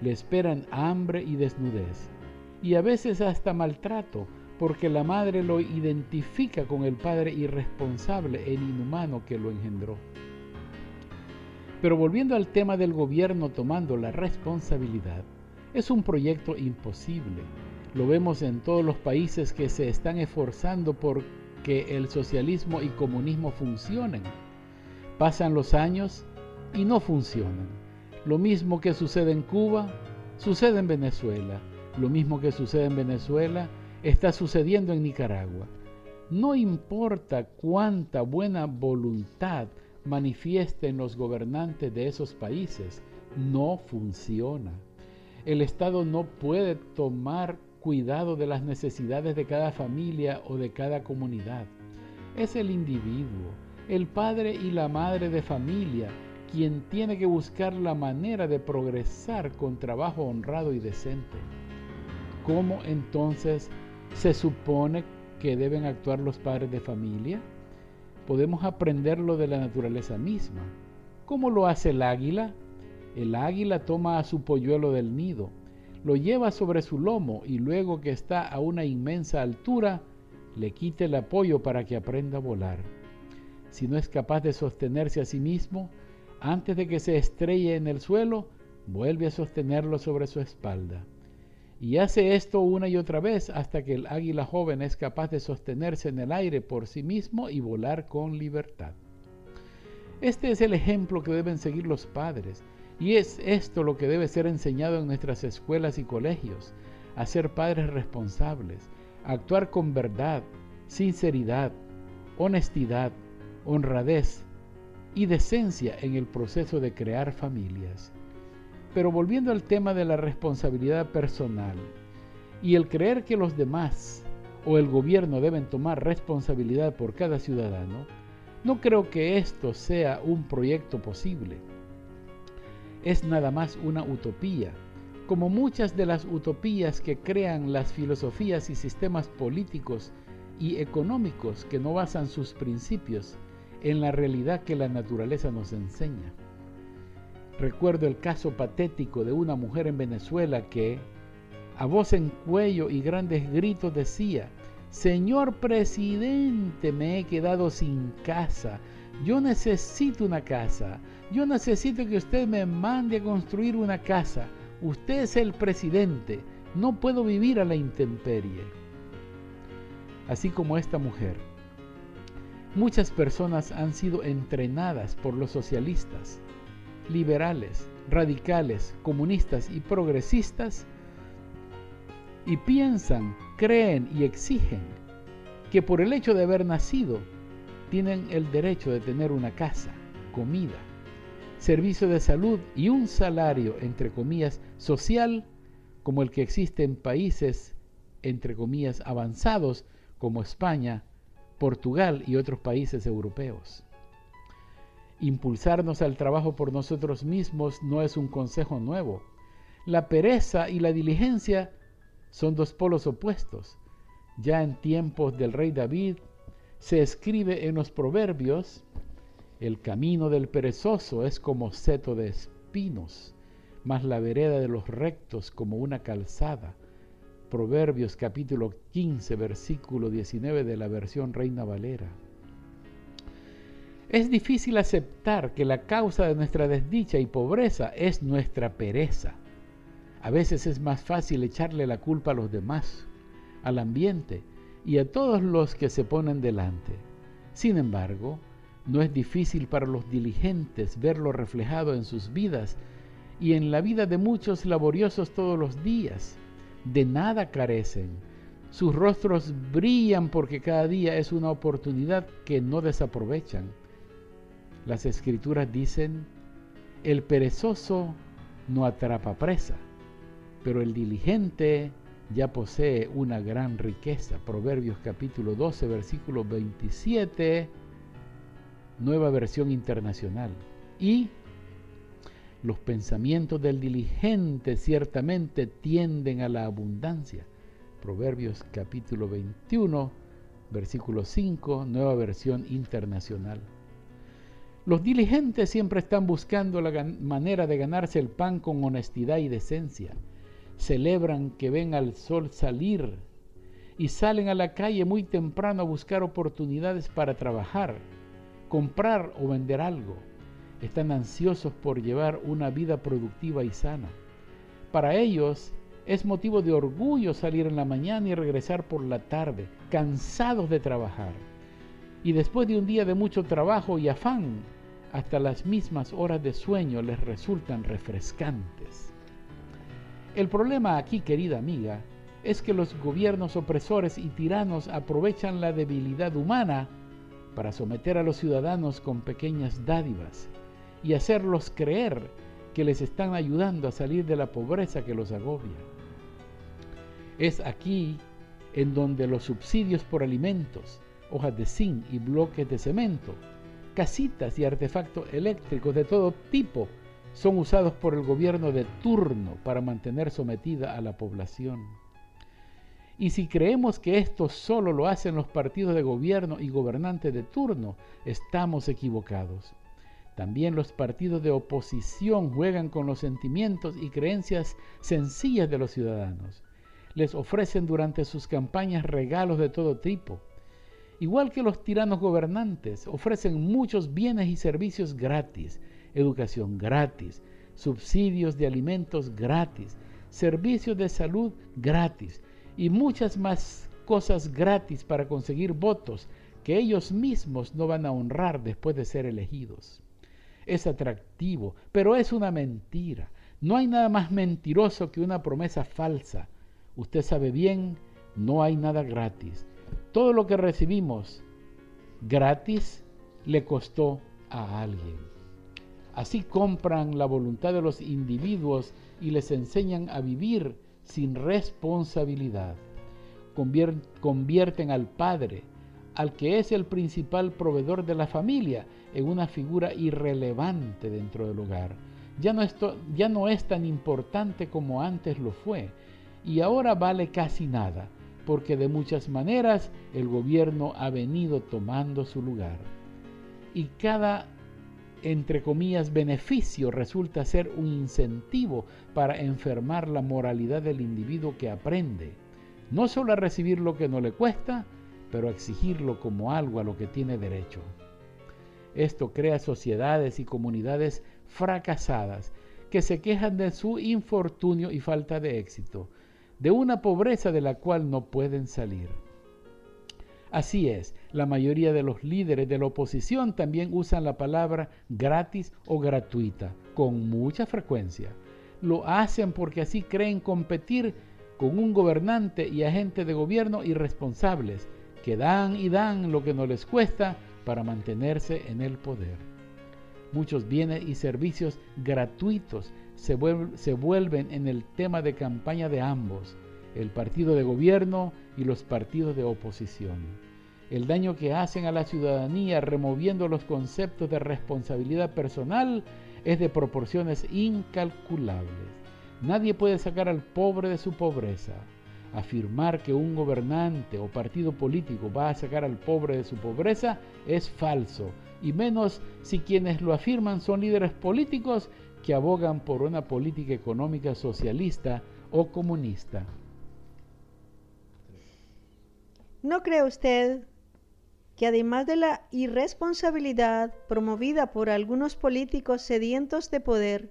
Le esperan hambre y desnudez, y a veces hasta maltrato, porque la madre lo identifica con el padre irresponsable e inhumano que lo engendró. Pero volviendo al tema del gobierno tomando la responsabilidad, es un proyecto imposible. Lo vemos en todos los países que se están esforzando por que el socialismo y comunismo funcionen. Pasan los años y no funcionan. Lo mismo que sucede en Cuba, sucede en Venezuela. Lo mismo que sucede en Venezuela está sucediendo en Nicaragua. No importa cuánta buena voluntad manifiesta en los gobernantes de esos países no funciona. El Estado no puede tomar cuidado de las necesidades de cada familia o de cada comunidad. Es el individuo, el padre y la madre de familia, quien tiene que buscar la manera de progresar con trabajo honrado y decente. ¿Cómo entonces se supone que deben actuar los padres de familia? podemos aprenderlo de la naturaleza misma. ¿Cómo lo hace el águila? El águila toma a su polluelo del nido, lo lleva sobre su lomo y luego que está a una inmensa altura, le quita el apoyo para que aprenda a volar. Si no es capaz de sostenerse a sí mismo, antes de que se estrelle en el suelo, vuelve a sostenerlo sobre su espalda. Y hace esto una y otra vez hasta que el águila joven es capaz de sostenerse en el aire por sí mismo y volar con libertad. Este es el ejemplo que deben seguir los padres y es esto lo que debe ser enseñado en nuestras escuelas y colegios, a ser padres responsables, actuar con verdad, sinceridad, honestidad, honradez y decencia en el proceso de crear familias. Pero volviendo al tema de la responsabilidad personal y el creer que los demás o el gobierno deben tomar responsabilidad por cada ciudadano, no creo que esto sea un proyecto posible es nada más una utopía, como muchas de las utopías que crean las filosofías y sistemas políticos y económicos que no basan sus principios en la realidad que la naturaleza nos enseña. Recuerdo el caso patético de una mujer en Venezuela que, a voz en cuello y grandes gritos, decía, Señor presidente, me he quedado sin casa, yo necesito una casa. Yo necesito que usted me mande a construir una casa. Usted es el presidente. No puedo vivir a la intemperie. Así como esta mujer. Muchas personas han sido entrenadas por los socialistas, liberales, radicales, comunistas y progresistas y piensan, creen y exigen que por el hecho de haber nacido tienen el derecho de tener una casa, comida, servicio de salud y un salario, entre comillas, social, como el que existe en países, entre comillas, avanzados, como España, Portugal y otros países europeos. Impulsarnos al trabajo por nosotros mismos no es un consejo nuevo. La pereza y la diligencia son dos polos opuestos. Ya en tiempos del rey David se escribe en los proverbios, el camino del perezoso es como seto de espinos, mas la vereda de los rectos como una calzada. Proverbios capítulo 15, versículo 19 de la versión Reina Valera. Es difícil aceptar que la causa de nuestra desdicha y pobreza es nuestra pereza. A veces es más fácil echarle la culpa a los demás, al ambiente, y a todos los que se ponen delante. Sin embargo, no es difícil para los diligentes verlo reflejado en sus vidas y en la vida de muchos laboriosos todos los días. De nada carecen. Sus rostros brillan porque cada día es una oportunidad que no desaprovechan. Las escrituras dicen, el perezoso no atrapa presa, pero el diligente ya posee una gran riqueza. Proverbios capítulo 12, versículo 27, nueva versión internacional. Y los pensamientos del diligente ciertamente tienden a la abundancia. Proverbios capítulo 21, versículo 5, nueva versión internacional. Los diligentes siempre están buscando la manera de ganarse el pan con honestidad y decencia celebran que ven al sol salir y salen a la calle muy temprano a buscar oportunidades para trabajar, comprar o vender algo. Están ansiosos por llevar una vida productiva y sana. Para ellos es motivo de orgullo salir en la mañana y regresar por la tarde, cansados de trabajar. Y después de un día de mucho trabajo y afán, hasta las mismas horas de sueño les resultan refrescantes. El problema aquí, querida amiga, es que los gobiernos opresores y tiranos aprovechan la debilidad humana para someter a los ciudadanos con pequeñas dádivas y hacerlos creer que les están ayudando a salir de la pobreza que los agobia. Es aquí en donde los subsidios por alimentos, hojas de zinc y bloques de cemento, casitas y artefactos eléctricos de todo tipo son usados por el gobierno de turno para mantener sometida a la población. Y si creemos que esto solo lo hacen los partidos de gobierno y gobernantes de turno, estamos equivocados. También los partidos de oposición juegan con los sentimientos y creencias sencillas de los ciudadanos. Les ofrecen durante sus campañas regalos de todo tipo. Igual que los tiranos gobernantes, ofrecen muchos bienes y servicios gratis, educación gratis, subsidios de alimentos gratis, servicios de salud gratis y muchas más cosas gratis para conseguir votos que ellos mismos no van a honrar después de ser elegidos. Es atractivo, pero es una mentira. No hay nada más mentiroso que una promesa falsa. Usted sabe bien, no hay nada gratis. Todo lo que recibimos gratis le costó a alguien. Así compran la voluntad de los individuos y les enseñan a vivir sin responsabilidad. Convierten al padre, al que es el principal proveedor de la familia, en una figura irrelevante dentro del hogar. Ya no, ya no es tan importante como antes lo fue y ahora vale casi nada, porque de muchas maneras el gobierno ha venido tomando su lugar. Y cada, entre comillas, beneficio resulta ser un incentivo para enfermar la moralidad del individuo que aprende, no solo a recibir lo que no le cuesta, pero a exigirlo como algo a lo que tiene derecho. Esto crea sociedades y comunidades fracasadas que se quejan de su infortunio y falta de éxito, de una pobreza de la cual no pueden salir. Así es, la mayoría de los líderes de la oposición también usan la palabra gratis o gratuita con mucha frecuencia. Lo hacen porque así creen competir con un gobernante y agente de gobierno irresponsables que dan y dan lo que no les cuesta para mantenerse en el poder. Muchos bienes y servicios gratuitos se, vuelven en el tema de campaña de ambos, el partido de gobierno y los partidos de oposición. El daño que hacen a la ciudadanía removiendo los conceptos de responsabilidad personal es de proporciones incalculables. Nadie puede sacar al pobre de su pobreza afirmar que un gobernante o partido político va a sacar al pobre de su pobreza es falso, y menos si quienes lo afirman son líderes políticos que abogan por una política económica socialista o comunista. ¿No cree usted que además de la irresponsabilidad promovida por algunos políticos sedientos de poder,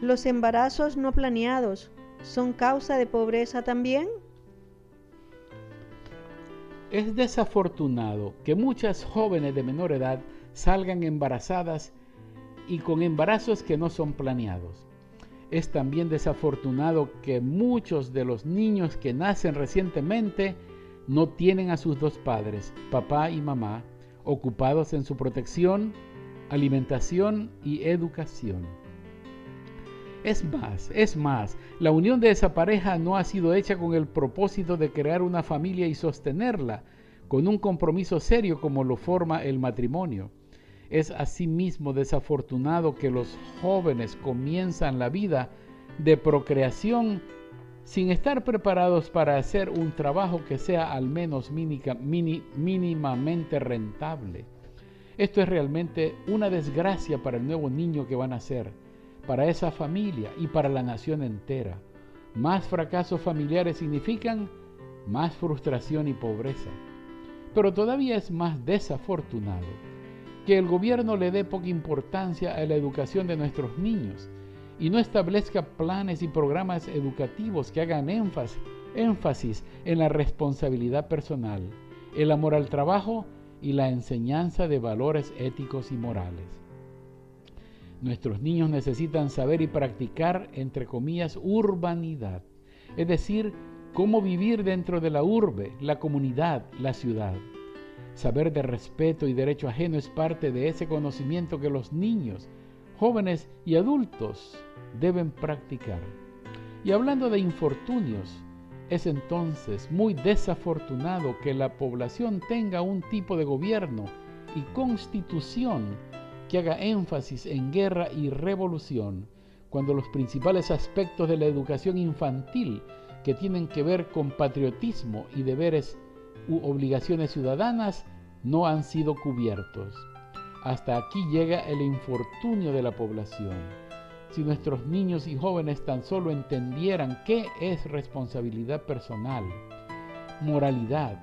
los embarazos no planeados son causa de pobreza también? Es desafortunado que muchas jóvenes de menor edad salgan embarazadas y con embarazos que no son planeados. Es también desafortunado que muchos de los niños que nacen recientemente no tienen a sus dos padres, papá y mamá, ocupados en su protección, alimentación y educación. Es más, es más, la unión de esa pareja no ha sido hecha con el propósito de crear una familia y sostenerla, con un compromiso serio como lo forma el matrimonio. Es asimismo desafortunado que los jóvenes comienzan la vida de procreación sin estar preparados para hacer un trabajo que sea al menos mínimamente rentable. Esto es realmente una desgracia para el nuevo niño que van a ser para esa familia y para la nación entera. Más fracasos familiares significan más frustración y pobreza. Pero todavía es más desafortunado que el gobierno le dé poca importancia a la educación de nuestros niños y no establezca planes y programas educativos que hagan énfasis, en la responsabilidad personal, el amor al trabajo y la enseñanza de valores éticos y morales. Nuestros niños necesitan saber y practicar, entre comillas, urbanidad, es decir, cómo vivir dentro de la urbe, la comunidad, la ciudad. Saber de respeto y derecho ajeno es parte de ese conocimiento que los niños, jóvenes y adultos deben practicar. Y hablando de infortunios, es entonces muy desafortunado que la población tenga un tipo de gobierno y constitución que haga énfasis en guerra y revolución, cuando los principales aspectos de la educación infantil que tienen que ver con patriotismo y deberes u obligaciones ciudadanas no han sido cubiertos. Hasta aquí llega el infortunio de la población. Si nuestros niños y jóvenes tan solo entendieran qué es responsabilidad personal, moralidad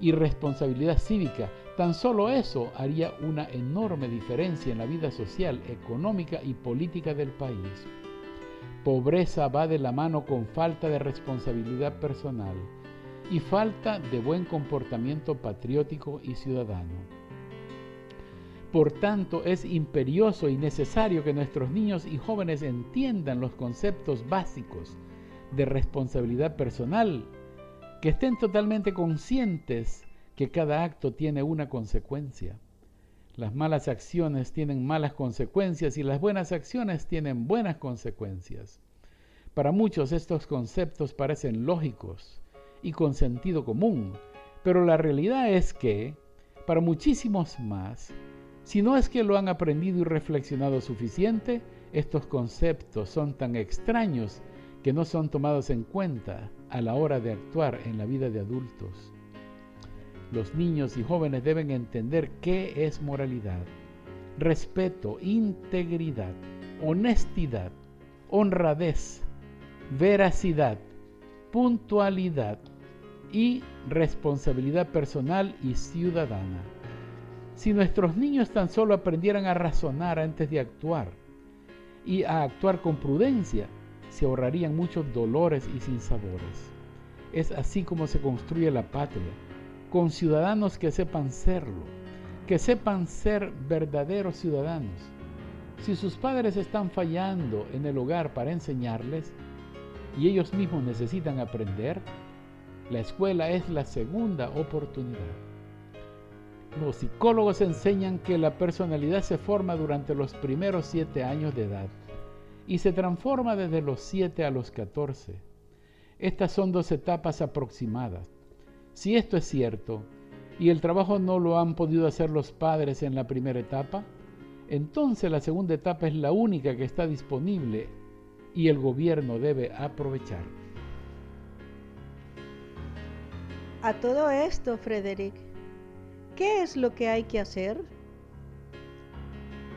y responsabilidad cívica, tan solo eso haría una enorme diferencia en la vida social, económica y política del país. Pobreza va de la mano con falta de responsabilidad personal y falta de buen comportamiento patriótico y ciudadano. Por tanto, es imperioso y necesario que nuestros niños y jóvenes entiendan los conceptos básicos de responsabilidad personal, que estén totalmente conscientes que cada acto tiene una consecuencia. Las malas acciones tienen malas consecuencias y las buenas acciones tienen buenas consecuencias. Para muchos estos conceptos parecen lógicos y con sentido común, pero la realidad es que, para muchísimos más, si no es que lo han aprendido y reflexionado suficiente, estos conceptos son tan extraños que no son tomados en cuenta a la hora de actuar en la vida de adultos. Los niños y jóvenes deben entender qué es moralidad, respeto, integridad, honestidad, honradez, veracidad, puntualidad y responsabilidad personal y ciudadana. Si nuestros niños tan solo aprendieran a razonar antes de actuar y a actuar con prudencia, se ahorrarían muchos dolores y sinsabores. Es así como se construye la patria, con ciudadanos que sepan serlo, que sepan ser verdaderos ciudadanos. Si sus padres están fallando en el hogar para enseñarles y ellos mismos necesitan aprender, la escuela es la segunda oportunidad. Los psicólogos enseñan que la personalidad se forma durante los primeros siete años de edad y se transforma desde los 7 a los 14. Estas son dos etapas aproximadas. Si esto es cierto y el trabajo no lo han podido hacer los padres en la primera etapa, entonces la segunda etapa es la única que está disponible y el gobierno debe aprovechar. A todo esto, Frederick, ¿Qué es lo que hay que hacer?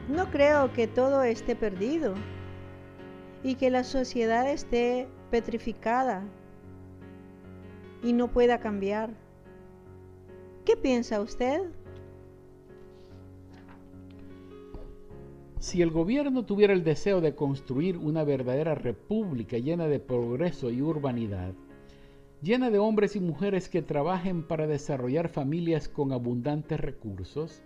No creo que todo esté perdido y que la sociedad esté petrificada y no pueda cambiar. ¿Qué piensa usted? Si el gobierno tuviera el deseo de construir una verdadera república llena de progreso y urbanidad, llena de hombres y mujeres que trabajen para desarrollar familias con abundantes recursos,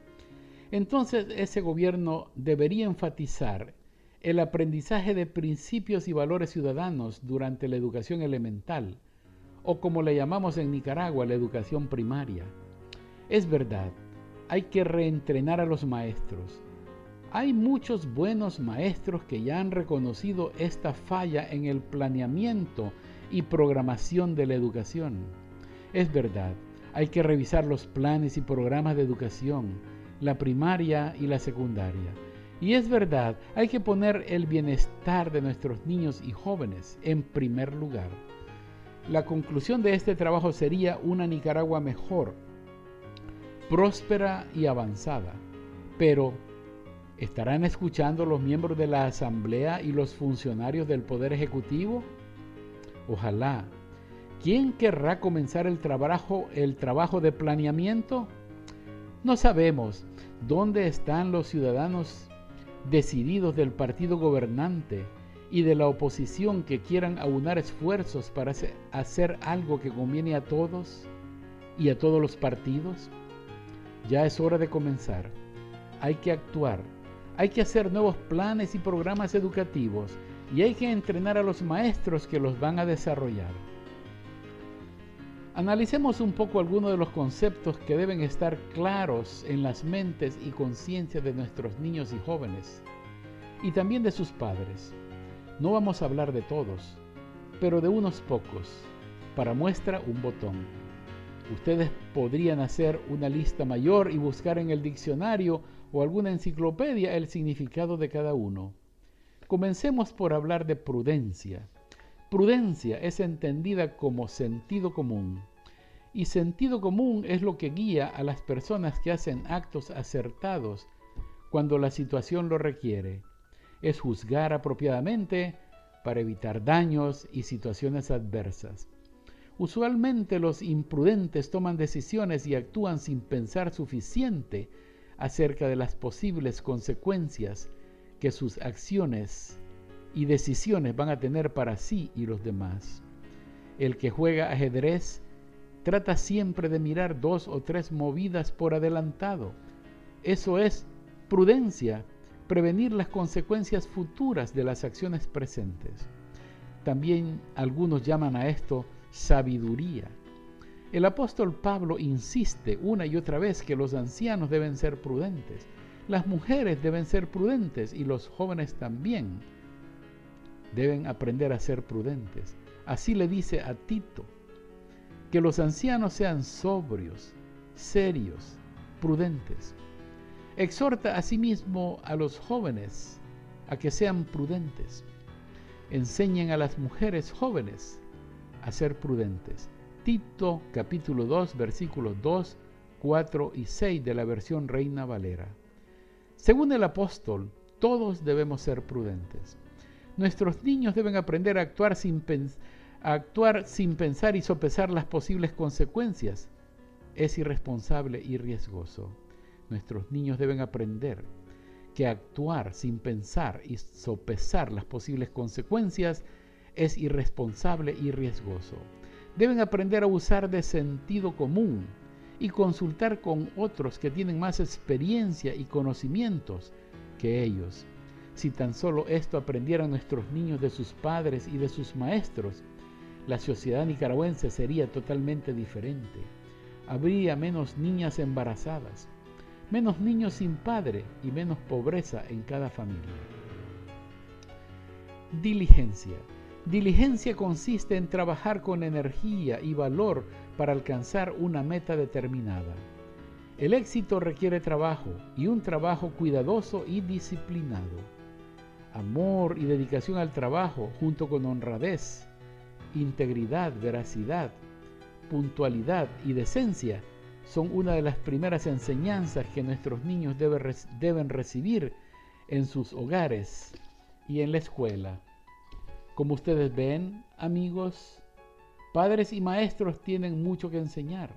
entonces ese gobierno debería enfatizar el aprendizaje de principios y valores ciudadanos durante la educación elemental, o como le llamamos en Nicaragua, la educación primaria. Es verdad, hay que reentrenar a los maestros. Hay muchos buenos maestros que ya han reconocido esta falla en el planeamiento y programación de la educación. Es verdad, hay que revisar los planes y programas de educación, la primaria y la secundaria. Y es verdad, hay que poner el bienestar de nuestros niños y jóvenes en primer lugar. La conclusión de este trabajo sería una Nicaragua mejor, próspera y avanzada. Pero, ¿estarán escuchando los miembros de la Asamblea y los funcionarios del Poder Ejecutivo? Ojalá. ¿Quién querrá comenzar el trabajo, el trabajo de planeamiento? No sabemos dónde están los ciudadanos decididos del partido gobernante y de la oposición que quieran aunar esfuerzos para hacer algo que conviene a todos y a todos los partidos. Ya es hora de comenzar. Hay que actuar. Hay que hacer nuevos planes y programas educativos y hay que entrenar a los maestros que los van a desarrollar. Analicemos un poco algunos de los conceptos que deben estar claros en las mentes y conciencias de nuestros niños y jóvenes, y también de sus padres. No vamos a hablar de todos, pero de unos pocos. Para muestra un botón. Ustedes podrían hacer una lista mayor y buscar en el diccionario o alguna enciclopedia el significado de cada uno. Comencemos por hablar de prudencia. Prudencia es entendida como sentido común. Y sentido común es lo que guía a las personas que hacen actos acertados cuando la situación lo requiere. Es juzgar apropiadamente para evitar daños y situaciones adversas. Usualmente los imprudentes toman decisiones y actúan sin pensar suficiente acerca de las posibles consecuencias que sus acciones y decisiones van a tener para sí y los demás. El que juega ajedrez trata siempre de mirar dos o tres movidas por adelantado. Eso es prudencia, prevenir las consecuencias futuras de las acciones presentes. También algunos llaman a esto sabiduría. El apóstol Pablo insiste una y otra vez que los ancianos deben ser prudentes, las mujeres deben ser prudentes y los jóvenes también deben aprender a ser prudentes. Así le dice a Tito, que los ancianos sean sobrios, serios, prudentes. Exhorta asimismo a los jóvenes a que sean prudentes. Enseñen a las mujeres jóvenes a ser prudentes. Tito capítulo 2 versículos 2, 4 y 6 de la versión Reina Valera. Según el apóstol, todos debemos ser prudentes. Nuestros niños deben aprender a actuar sin, pensar y sopesar las posibles consecuencias. Es irresponsable y riesgoso. Nuestros niños deben aprender que actuar sin pensar y sopesar las posibles consecuencias es irresponsable y riesgoso. Deben aprender a usar de sentido común y consultar con otros que tienen más experiencia y conocimientos que ellos. Si tan solo esto aprendieran nuestros niños de sus padres y de sus maestros, la sociedad nicaragüense sería totalmente diferente. Habría menos niñas embarazadas, menos niños sin padre y menos pobreza en cada familia. Diligencia. Diligencia consiste en trabajar con energía y valor para alcanzar una meta determinada. El éxito requiere trabajo y un trabajo cuidadoso y disciplinado. Amor y dedicación al trabajo junto con honradez, integridad, veracidad, puntualidad y decencia son una de las primeras enseñanzas que nuestros niños deben recibir en sus hogares y en la escuela. Como ustedes ven, amigos, padres y maestros tienen mucho que enseñar.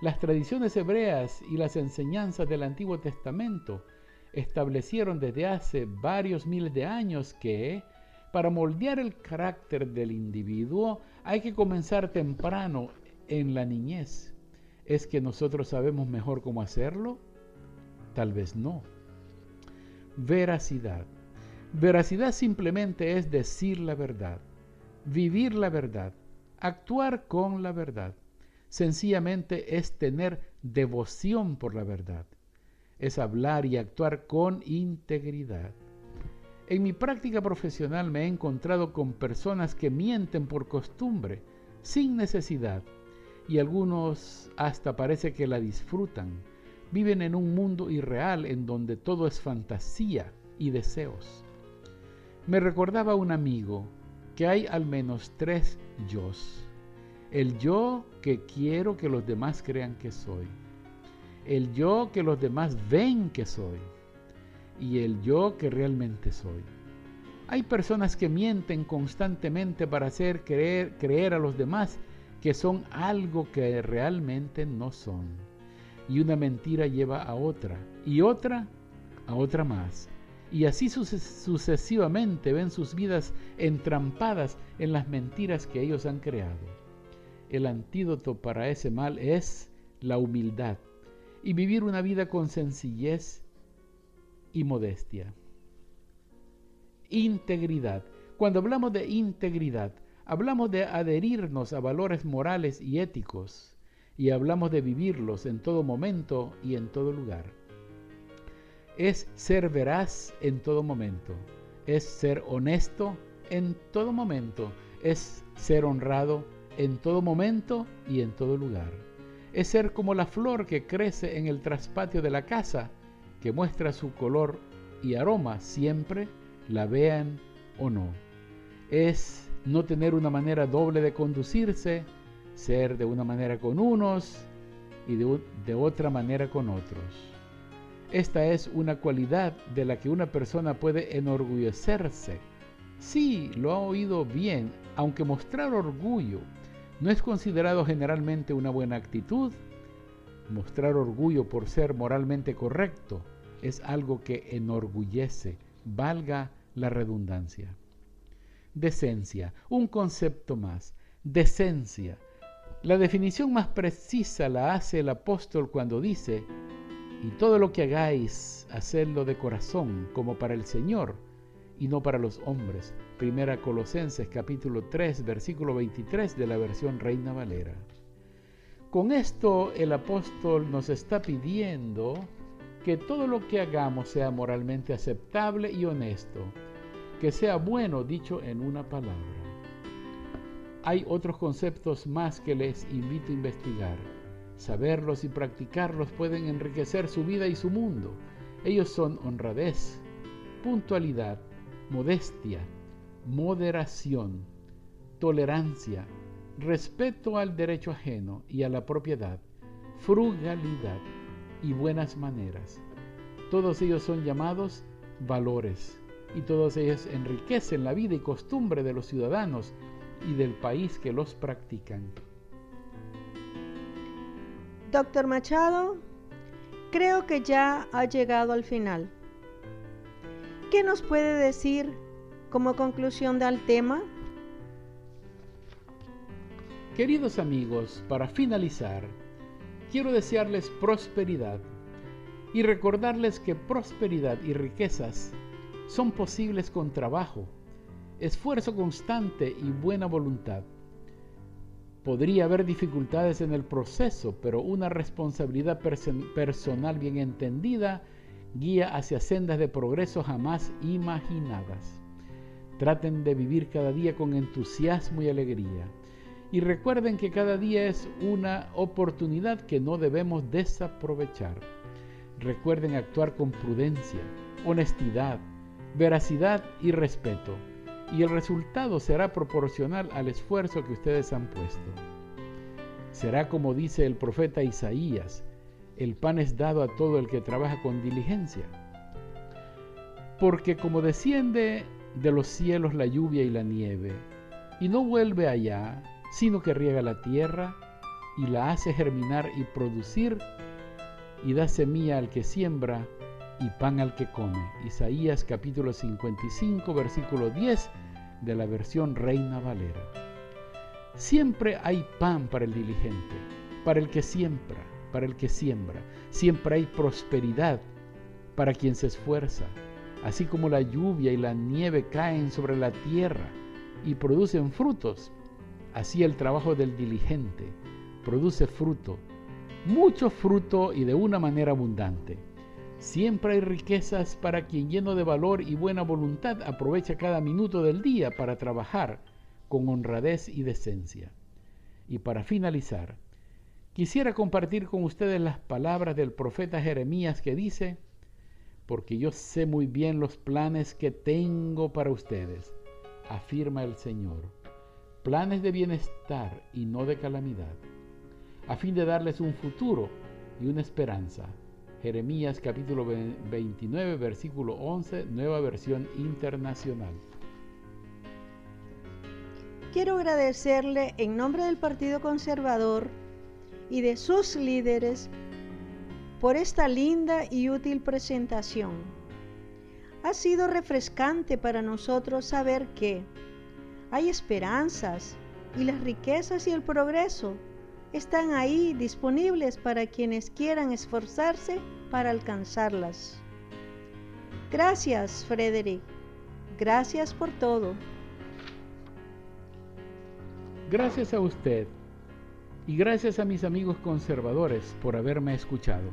Las tradiciones hebreas y las enseñanzas del Antiguo Testamento establecieron desde hace varios miles de años que, para moldear el carácter del individuo, hay que comenzar temprano en la niñez. ¿Es que nosotros sabemos mejor cómo hacerlo? Tal vez no. Veracidad. Veracidad simplemente es decir la verdad, vivir la verdad, actuar con la verdad. Sencillamente es tener devoción por la verdad. Es hablar y actuar con integridad. En mi práctica profesional me he encontrado con personas que mienten por costumbre, sin necesidad, y algunos hasta parece que la disfrutan. Viven en un mundo irreal en donde todo es fantasía y deseos. Me recordaba un amigo que hay al menos tres yo. El yo que quiero que los demás crean que soy. El yo que los demás ven que soy. Y el yo que realmente soy. Hay personas que mienten constantemente para hacer creer, creer a los demás que son algo que realmente no son. Y una mentira lleva a otra, y otra a otra más y así sucesivamente ven sus vidas entrampadas en las mentiras que ellos han creado. El antídoto para ese mal es la humildad y vivir una vida con sencillez y modestia. Integridad. Cuando hablamos de integridad, hablamos de adherirnos a valores morales y éticos y hablamos de vivirlos en todo momento y en todo lugar es ser veraz en todo momento, es ser honesto en todo momento, es ser honrado en todo momento y en todo lugar. Es ser como la flor que crece en el traspatio de la casa, que muestra su color y aroma siempre, la vean o no. Es no tener una manera doble de conducirse, ser de una manera con unos y de, de otra manera con otros Esta es una cualidad de la que una persona puede enorgullecerse. Sí, lo ha oído bien, aunque mostrar orgullo no es considerado generalmente una buena actitud, mostrar orgullo por ser moralmente correcto es algo que enorgullece, valga la redundancia. Decencia, un concepto más. Decencia. La definición más precisa la hace el apóstol cuando dice, y todo lo que hagáis, hacedlo de corazón, como para el Señor, y no para los hombres. Primera Colosenses capítulo 3, versículo 23 de la versión Reina Valera. Con esto el apóstol nos está pidiendo que todo lo que hagamos sea moralmente aceptable y honesto, que sea bueno dicho en una palabra. Hay otros conceptos más que les invito a investigar. Saberlos y practicarlos pueden enriquecer su vida y su mundo. Ellos son honradez, puntualidad, modestia, moderación, tolerancia, respeto al derecho ajeno y a la propiedad, frugalidad y buenas maneras. Todos ellos son llamados valores y todos ellos enriquecen la vida y costumbre de los ciudadanos y del país que los practican. Doctor Machado, creo que ya ha llegado al final. ¿Qué nos puede decir como conclusión del tema? Queridos amigos, para finalizar, quiero desearles prosperidad y recordarles que prosperidad y riquezas son posibles con trabajo, esfuerzo constante y buena voluntad. Podría haber dificultades en el proceso, pero una responsabilidad personal bien entendida guía hacia sendas de progreso jamás imaginadas. Traten de vivir cada día con entusiasmo y alegría. Y recuerden que cada día es una oportunidad que no debemos desaprovechar. Recuerden actuar con prudencia, honestidad, veracidad y respeto. Y el resultado será proporcional al esfuerzo que ustedes han puesto. Será como dice el profeta Isaías, el pan es dado a todo el que trabaja con diligencia. Porque como desciende de los cielos la lluvia y la nieve, y no vuelve allá, sino que riega la tierra y la hace germinar y producir, y da semilla al que siembra y pan al que come. Isaías capítulo 55, versículo 10 de la versión Reina Valera. Siempre hay pan para el diligente, para el que siembra para el que siembra. Siempre hay prosperidad para quien se esfuerza. Así como la lluvia y la nieve caen sobre la tierra y producen frutos, así el trabajo del diligente produce fruto, mucho fruto y de una manera abundante. Siempre hay riquezas para quien lleno de valor y buena voluntad aprovecha cada minuto del día para trabajar con honradez y decencia. Y para finalizar, Quisiera compartir con ustedes las palabras del profeta Jeremías que dice, porque yo sé muy bien los planes que tengo para ustedes, afirma el Señor, planes de bienestar y no de calamidad, a fin de darles un futuro y una esperanza. Jeremías capítulo 29, versículo 11, nueva versión internacional. Quiero agradecerle en nombre del Partido Conservador y de sus líderes por esta linda y útil presentación. Ha sido refrescante para nosotros saber que hay esperanzas y las riquezas y el progreso están ahí disponibles para quienes quieran esforzarse para alcanzarlas. Gracias, Frederick. Gracias por todo. Gracias a usted y gracias a mis amigos conservadores por haberme escuchado.